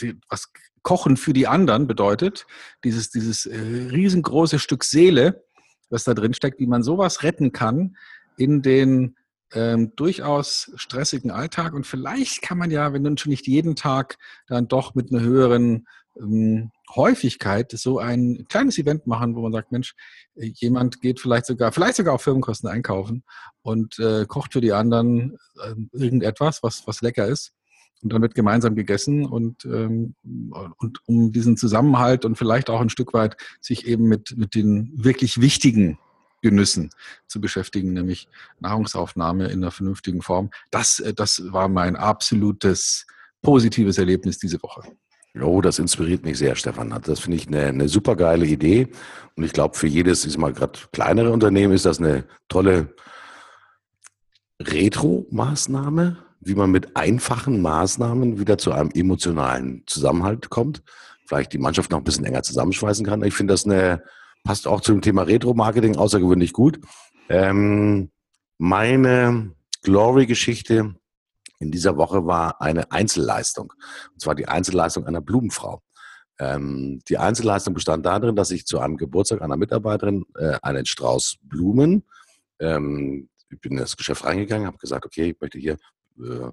die, was Kochen für die anderen bedeutet, dieses, dieses äh, riesengroße Stück Seele, was da drin steckt, wie man sowas retten kann in den ähm, durchaus stressigen Alltag. Und vielleicht kann man ja, wenn nun schon nicht jeden Tag, dann doch mit einer höheren ähm, Häufigkeit so ein kleines Event machen, wo man sagt, Mensch, äh, jemand geht vielleicht sogar, vielleicht sogar auf Firmenkosten einkaufen und äh, kocht für die anderen äh, irgendetwas, was, was lecker ist. Und dann wird gemeinsam gegessen und, ähm, und um diesen Zusammenhalt und vielleicht auch ein Stück weit sich eben mit, mit den wirklich wichtigen Genüssen zu beschäftigen, nämlich Nahrungsaufnahme in einer vernünftigen Form. Das, äh, das war mein absolutes positives Erlebnis diese Woche. Oh, das inspiriert mich sehr, Stefan. Das finde ich eine, eine super geile Idee. Und ich glaube, für jedes, ist mal gerade kleinere Unternehmen ist das eine tolle Retro-Maßnahme, wie man mit einfachen Maßnahmen wieder zu einem emotionalen Zusammenhalt kommt. Vielleicht die Mannschaft noch ein bisschen enger zusammenschweißen kann. Ich finde das eine, passt auch zum Thema Retro-Marketing außergewöhnlich gut. Ähm, meine Glory-Geschichte in dieser Woche war eine Einzelleistung. Und zwar die Einzelleistung einer Blumenfrau. Ähm, die Einzelleistung bestand darin, dass ich zu einem Geburtstag einer Mitarbeiterin äh, einen Strauß Blumen, ähm, ich bin in das Geschäft reingegangen, habe gesagt, okay, ich möchte hier äh,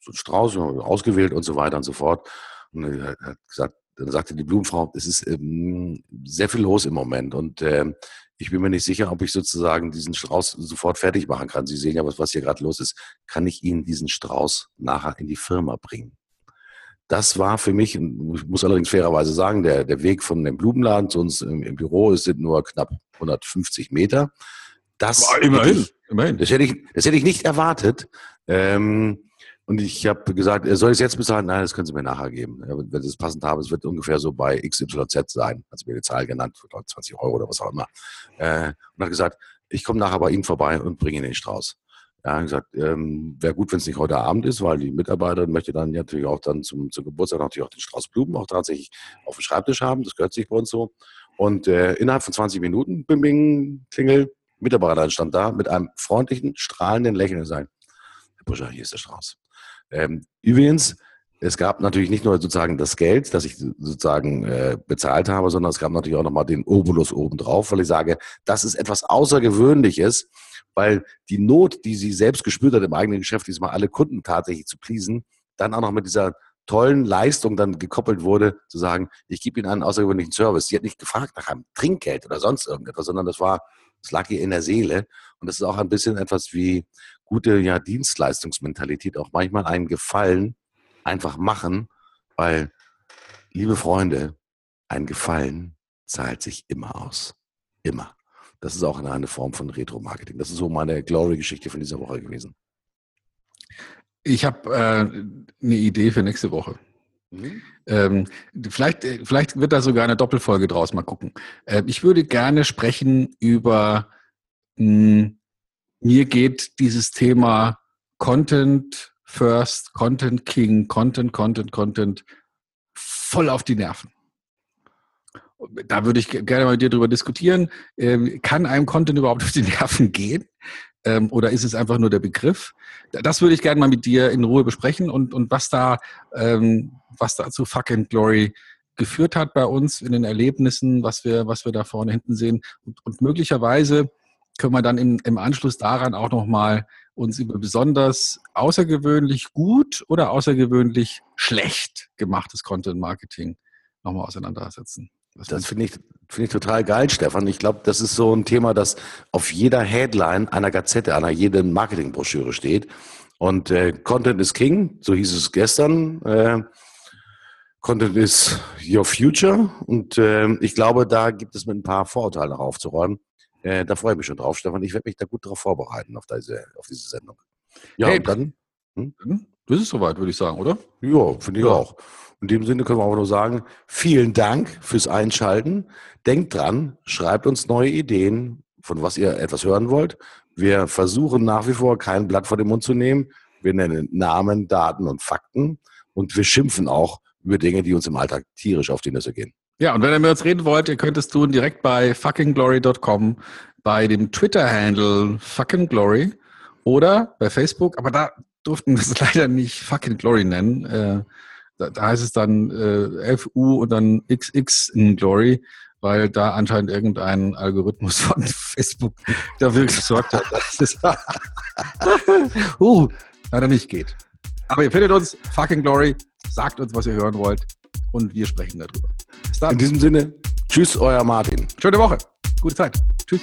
so einen Strauß ausgewählt und so weiter und so fort. Und er hat gesagt, dann sagte die Blumenfrau, es ist ähm, sehr viel los im Moment und äh, ich bin mir nicht sicher, ob ich sozusagen diesen Strauß sofort fertig machen kann. Sie sehen ja, was, was hier gerade los ist. Kann ich Ihnen diesen Strauß nachher in die Firma bringen? Das war für mich, ich muss allerdings fairerweise sagen, der, der Weg von dem Blumenladen zu uns im, im Büro ist, sind nur knapp 150 Meter. Das, Boah, immerhin, immerhin. Das hätte ich, das hätte ich nicht erwartet. Ähm, und ich habe gesagt, soll ich es jetzt bezahlen? Nein, das können Sie mir nachher geben. Ja, wenn Sie es passend haben, es wird ungefähr so bei XYZ sein. Also mir die Zahl genannt, 20 Euro oder was auch immer. Äh, und hat gesagt, ich komme nachher bei Ihnen vorbei und bringe Ihnen den Strauß. Ja, hat gesagt, ähm, wäre gut, wenn es nicht heute Abend ist, weil die Mitarbeiterin möchte dann natürlich auch dann zum, zum Geburtstag natürlich auch den Strauß Blumen auch tatsächlich auf dem Schreibtisch haben. Das gehört sich bei uns so. Und äh, innerhalb von 20 Minuten, bing, bing, klingel, Mitarbeiterin stand da mit einem freundlichen, strahlenden Lächeln und sagt, Herr Buscher, hier ist der Strauß. Ähm, übrigens, es gab natürlich nicht nur sozusagen das Geld, das ich sozusagen äh, bezahlt habe, sondern es gab natürlich auch nochmal den Obolus obendrauf, weil ich sage, das ist etwas Außergewöhnliches, weil die Not, die sie selbst gespürt hat im eigenen Geschäft, diesmal alle Kunden tatsächlich zu pleasen, dann auch noch mit dieser tollen Leistung dann gekoppelt wurde, zu sagen, ich gebe Ihnen einen außergewöhnlichen Service. Sie hat nicht gefragt nach einem Trinkgeld oder sonst irgendetwas, sondern das war, das lag ihr in der Seele. Und das ist auch ein bisschen etwas wie gute ja, Dienstleistungsmentalität, auch manchmal einen Gefallen einfach machen, weil, liebe Freunde, ein Gefallen zahlt sich immer aus. Immer. Das ist auch eine Form von Retro-Marketing. Das ist so meine Glory-Geschichte von dieser Woche gewesen. Ich habe äh, eine Idee für nächste Woche. Mhm. Ähm, vielleicht, äh, vielleicht wird da sogar eine Doppelfolge draus, mal gucken. Äh, ich würde gerne sprechen über mh, hm, mir geht dieses Thema Content First, Content King, Content, Content, Content voll auf die Nerven. Da würde ich gerne mal mit dir darüber diskutieren. Ähm, kann einem Content überhaupt [laughs] auf die Nerven gehen? Ähm, oder ist es einfach nur der Begriff? Das würde ich gerne mal mit dir in Ruhe besprechen und, und was da, ähm, was da zu Fuck and Glory geführt hat bei uns in den Erlebnissen, was wir, was wir da vorne hinten sehen und, und möglicherweise können wir dann im, im Anschluss daran auch nochmal uns über besonders außergewöhnlich gut oder außergewöhnlich schlecht gemachtes Content Marketing nochmal auseinandersetzen. Was das finde ich, finde ich total geil, Stefan. Ich glaube, das ist so ein Thema, das auf jeder Headline einer Gazette, einer jeden Marketingbroschüre steht. Und äh, Content is King, so hieß es gestern. Äh, Content is your future. Und äh, ich glaube, da gibt es mit ein paar Vorurteilen aufzuräumen. Äh, da freue ich mich schon drauf, Stefan. Ich werde mich da gut darauf vorbereiten, auf diese, auf diese Sendung. Ja, hey, dann? Hm? Das ist soweit, würde ich sagen, oder? Ja, finde ich ja. auch. In dem Sinne können wir auch nur sagen, vielen Dank fürs Einschalten. Denkt dran, schreibt uns neue Ideen, von was ihr etwas hören wollt. Wir versuchen nach wie vor kein Blatt vor den Mund zu nehmen. Wir nennen Namen, Daten und Fakten und wir schimpfen auch über Dinge, die uns im Alltag tierisch auf die Nüsse gehen. Ja, und wenn ihr mit uns reden wollt, ihr könnt es tun direkt bei fuckingglory.com, bei dem Twitter-Handle fuckingglory oder bei Facebook, aber da durften wir es [laughs] leider nicht fucking glory nennen. Äh, da, da, heißt es dann äh, FU und dann XX in Glory weil da anscheinend irgendein Algorithmus [laughs] von Facebook dafür gesorgt hat, dass es [laughs] uh, leider nicht geht. Aber ihr findet uns, fucking Glory, sagt uns, was ihr hören wollt und wir sprechen darüber. In diesem Sinne, tschüss, euer Martin. Schöne Woche, gute Zeit. Tschüss.